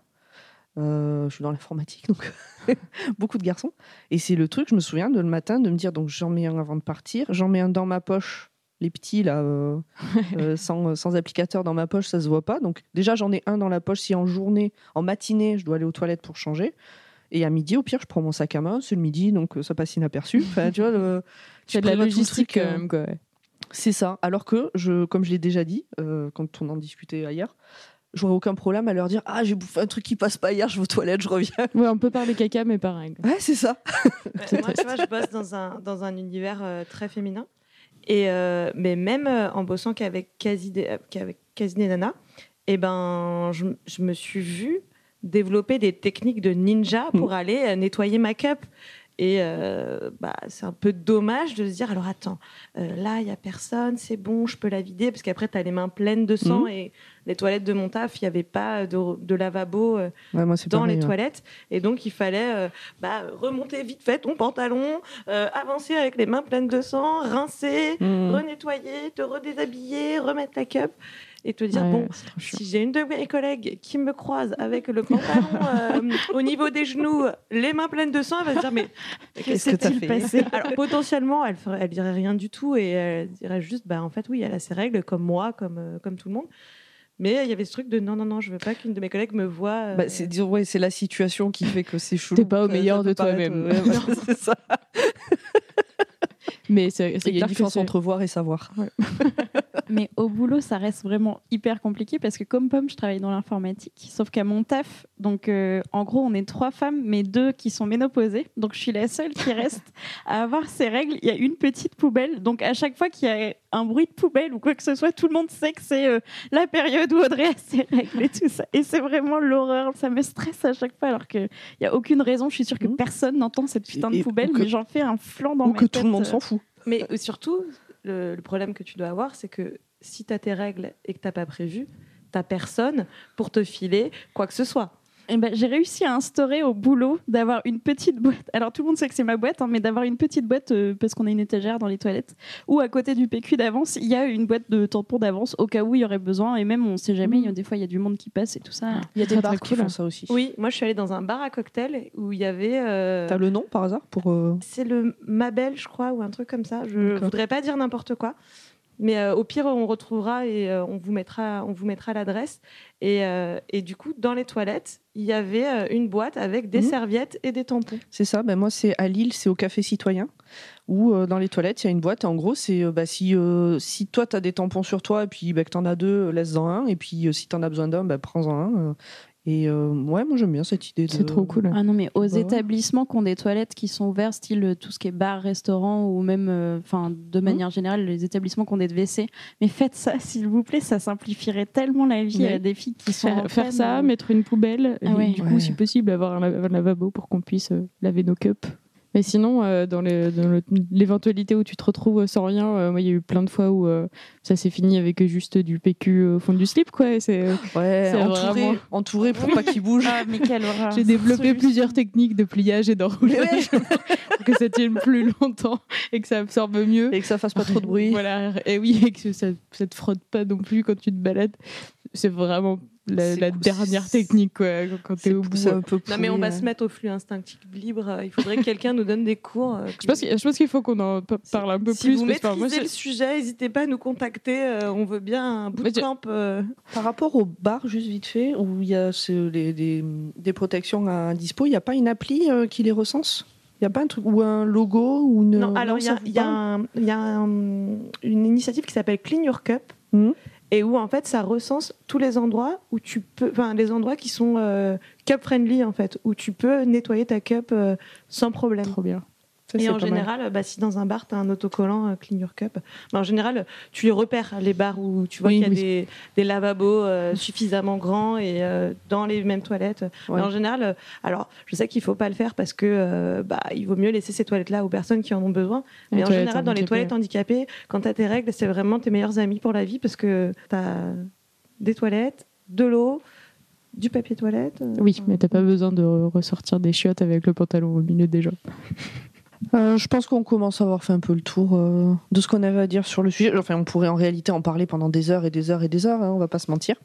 Euh, je suis dans l'informatique, donc beaucoup de garçons. Et c'est le truc, je me souviens de le matin de me dire donc j'en mets un avant de partir, j'en mets un dans ma poche, les petits là, euh, euh, sans, sans applicateur dans ma poche, ça se voit pas. Donc déjà j'en ai un dans la poche si en journée, en matinée, je dois aller aux toilettes pour changer. Et à midi, au pire, je prends mon sac à main, c'est le midi, donc ça passe inaperçu. Enfin, tu vois, le- tu C'est de la logistique quand même, ouais. c'est ça. Alors que, je, comme je l'ai déjà dit, quand on en discutait ailleurs, j'aurais aucun problème à leur dire Ah, j'ai bouffé un truc qui passe pas hier, je vais aux toilettes, je reviens. Ouais, on peut parler caca, mais pareil. quoi. Ouais, c'est ça. Ouais, moi, tu vois, je bosse dans un, dans un univers euh, très féminin. Et, euh, mais même euh, en bossant qu'avec quasi des, euh, qu'avec quasi des nanas, et ben, je, je me suis vue développer des techniques de ninja pour aller euh, nettoyer ma cup. Et euh, bah, c'est un peu dommage de se dire alors attends, euh, là il y a personne, c'est bon, je peux la vider parce qu'après tu as les mains pleines de sang Mhm. et les toilettes de mon taf, il n'y avait pas de, de lavabo. euh, Ouais, moi, c'est dans pareil, les ouais. toilettes. Et donc, il fallait bah, remonter vite fait ton pantalon, avancer avec les mains pleines de sang, rincer, Mmh. renettoyer, te redéshabiller, remettre la cup et te dire Ouais, bon, si j'ai une de mes collègues qui me croise avec le pantalon euh, au niveau des genoux, les mains pleines de sang, elle va se dire mais Qu'est-ce que t'as s'est-il fait passé? Alors potentiellement, elle ferait, elle dirait rien du tout et elle dirait juste bah en fait oui, elle a ses règles comme moi, comme euh, comme tout le monde. Mais il y avait ce truc de non non non, je veux pas qu'une de mes collègues me voit. euh, Bah, c'est disons, ouais, c'est la situation qui fait que c'est chelou. T'es pas au meilleur de toi-même. ouais, c'est ça. Mais c'est c'est Il y a une différence entre voir et savoir. Mais au boulot, ça reste vraiment hyper compliqué parce que comme Pomme, je travaille dans l'informatique. Sauf qu'à mon taf, donc euh, en gros, on est trois femmes, mais deux qui sont ménopausées. Donc je suis la seule qui reste à avoir ces règles. Il y a une petite poubelle. Donc à chaque fois qu'il y a un bruit de poubelle ou quoi que ce soit, tout le monde sait que c'est euh, la période où Audrey a ses règles et tout ça. Et c'est vraiment l'horreur. Ça me stresse à chaque fois alors qu'il n'y a aucune raison. Je suis sûre que Mhm. personne n'entend cette putain Et- de poubelle, ou que- mais j'en fais un flanc dans Ou ma que tout tête, le monde euh. s'en fout. Mais surtout, le, problème que tu dois avoir, c'est que si tu as tes règles et que tu pas prévu, tu personne pour te filer quoi que ce soit. Eh ben, j'ai réussi à instaurer au boulot d'avoir une petite boîte. Alors tout le monde sait que c'est ma boîte, hein, mais d'avoir une petite boîte euh, parce qu'on a une étagère dans les toilettes. Ou à côté du PQ d'avance, il y a une boîte de tampons d'avance au cas où il y aurait besoin. Et même on sait jamais, y a des fois il y a du monde qui passe et tout ça. Il y a des Très, bars très qui cool. font ça aussi. Oui, moi je suis allée dans un bar à cocktail où il y avait. euh, T'as le nom par hasard pour. euh, C'est le Mabel, je crois, ou un truc comme ça. Je voudrais pas dire n'importe quoi. Mais euh, au pire, on retrouvera et euh, on vous mettra, on vous mettra l'adresse. Et, euh, et du coup, dans les toilettes, il y avait une boîte avec des Mhm. serviettes et des tampons. C'est ça, ben moi c'est à Lille, c'est au Café Citoyen, où euh, dans les toilettes, il y a une boîte. Et en gros, c'est euh, bah, si, euh, si toi, tu as des tampons sur toi, et puis bah, que tu en as deux, laisse-en un. Et puis si tu en as besoin d'un, bah, prends-en un. Et euh, ouais, moi j'aime bien cette idée. de- C'est trop cool. Ah non, mais aux Bah ouais. établissements qui ont des toilettes qui sont ouverts, style euh, tout ce qui est bar, restaurant ou même, euh, enfin, de Mmh. manière générale, les établissements qui ont des WC. Mais faites ça, s'il vous plaît, ça simplifierait tellement la vie Ouais. à des filles qui sont en Faire, faire peine, ça, euh, mettre une poubelle, Ah et ouais. du coup, Ouais. si possible, avoir un, lava- un lavabo pour qu'on puisse euh, laver nos cups. Mais sinon, euh, dans les- dans le- l'éventualité où tu te retrouves sans rien, euh, moi, il y a eu plein de fois où euh, ça s'est fini avec juste du PQ au fond du slip, quoi. et C'est euh, Ouais, entouré, vraiment- entouré pour pas qu'il bouge. Ah. J'ai développé plusieurs techniques de pliage et d'enroulage Mais pour que ça tienne plus longtemps et que ça absorbe mieux. Et que ça fasse pas trop de bruit. Voilà, et oui, et que ça, ça te frotte pas non plus quand tu te balades. C'est vraiment la, dernière technique quoi, quand- t'es au bout. c'est un peu Non, mais on va ouais. se mettre au flux instinctif libre. Euh, Il faudrait que quelqu'un nous donne des cours. euh, Je pense, qu'il- je pense qu'il faut qu'on en pa- parle un peu si plus. vous parce que, enfin, maîtrisez moi, le sujet, n'hésitez pas à nous contacter. euh, on veut bien un bootcamp. euh, Par rapport au bar, juste vite fait, où il y a ce- les- des, des protections à dispo, il n'y a pas une appli euh, qui les recense? Il n'y a pas un truc ou un logo ou une. Non, alors il y a, ça vous il y a parle un- il y a un- une initiative qui s'appelle Clean Your Cup. Mhm. Et où en fait ça recense tous les endroits où tu peux, enfin les endroits qui sont euh, cup friendly en fait, où tu peux nettoyer ta cup euh, sans problème. Trop bien. Ça, Et en général, bah, si dans un bar, tu as un autocollant euh, Clean Your Cup, bah, en général, tu les repères, les bars où tu vois Oui, qu'il y a oui. des, des lavabos euh, suffisamment grands et euh, dans les mêmes toilettes. Ouais. Mais en général, euh, alors je sais qu'il faut pas le faire parce que euh, bah, il vaut mieux laisser ces toilettes-là aux personnes qui en ont besoin. Mais Les en général, dans les toilettes handicapées, quand tu as tes règles, c'est vraiment tes meilleurs amis pour la vie parce que tu as des toilettes, de l'eau, du papier toilette. euh, Oui, mais t'as pas besoin de ressortir des chiottes avec le pantalon au milieu des jambes. Euh, je pense qu'on commence à avoir fait un peu le tour euh, de ce qu'on avait à dire sur le sujet. Enfin, on pourrait en réalité en parler pendant des heures et des heures et des heures, hein, on va pas se mentir.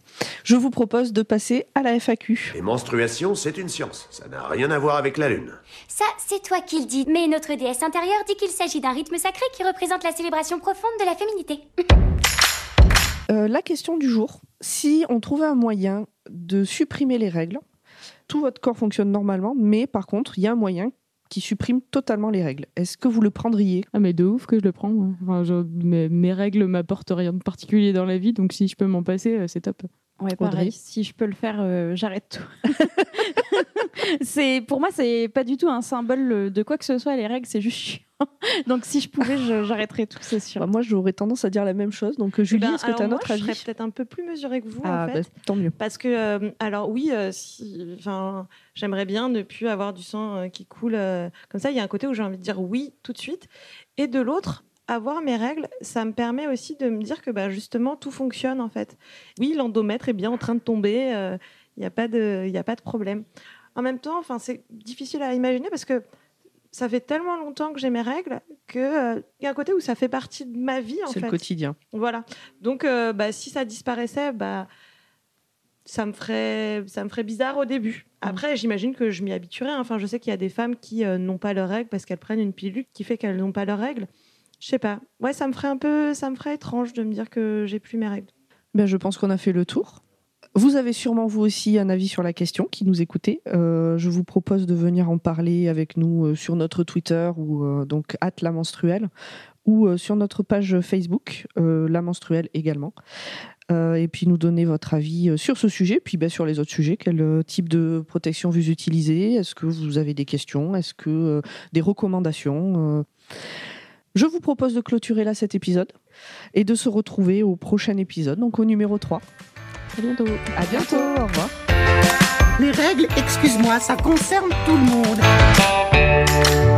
Je vous propose de passer à la FAQ. Les menstruations, c'est une science. Ça n'a rien à voir avec la Lune. Ça, c'est toi qui le dis. Mais notre déesse intérieure dit qu'il s'agit d'un rythme sacré qui représente la célébration profonde de la féminité. Euh, la question du jour si on trouvait un moyen de supprimer les règles, tout votre corps fonctionne normalement, mais par contre, il y a un moyen qui supprime totalement les règles. Est-ce que vous le prendriez? Ah, mais de ouf que je le prends. ouais. Enfin, genre, mes, mes règles m'apportent rien de particulier dans la vie, donc si je peux m'en passer, euh, c'est top. Ouais, Audrey? Pareil. Si je peux le faire, euh, j'arrête tout. c'est pour moi, c'est pas du tout un symbole euh, de quoi que ce soit. Les règles, c'est juste chiant. Donc si je pouvais, j'arrêterais tout, c'est sûr. Bah, Moi, j'aurais tendance à dire la même chose. Donc, euh, Julie, ben, est-ce que tu as moi, autre je avis? serais peut-être un peu plus mesurée que vous Ah, en fait. bah, tant mieux. Parce que, euh, alors oui, euh, si, j'aimerais bien ne plus avoir du sang euh, qui coule euh, comme ça. Il y a un côté où j'ai envie de dire oui tout de suite. Et de l'autre, avoir mes règles, ça me permet aussi de me dire que bah, justement, tout fonctionne en fait. Oui, l'endomètre est bien en train de tomber. euh, Il n'y a, pas de- il y a pas de problème. En même temps, enfin, c'est difficile à imaginer parce que ça fait tellement longtemps que j'ai mes règles qu'il y a un côté où ça fait partie de ma vie C'est le quotidien. Voilà. Donc, euh, bah, si ça disparaissait, bah, ça me ferait, ça me ferait bizarre au début. Après, j'imagine que je m'y habituerai. hein. Enfin, je sais qu'il y a des femmes qui euh, n'ont pas leurs règles parce qu'elles prennent une pilule qui fait qu'elles n'ont pas leurs règles. Je sais pas. Ouais, ça me ferait un peu, ça me ferait étrange de me dire que j'ai plus mes règles. Ben, je pense qu'on a fait le tour. Vous avez sûrement vous aussi un avis sur la question qui nous écoutez. Euh, je vous propose de venir en parler avec nous euh, sur notre Twitter ou euh, donc at la menstruelle ou sur notre page Facebook la menstruelle également. Et puis nous donner votre avis sur ce sujet, puis ben, sur les autres sujets. Quel type de protection vous utilisez? Est-ce que vous avez des questions? Est-ce que des recommandations? Je vous propose de clôturer là cet épisode et de se retrouver au prochain épisode, donc au numéro 3. À bientôt. À bientôt, au revoir. Les règles, excuse-moi, ça concerne tout le monde.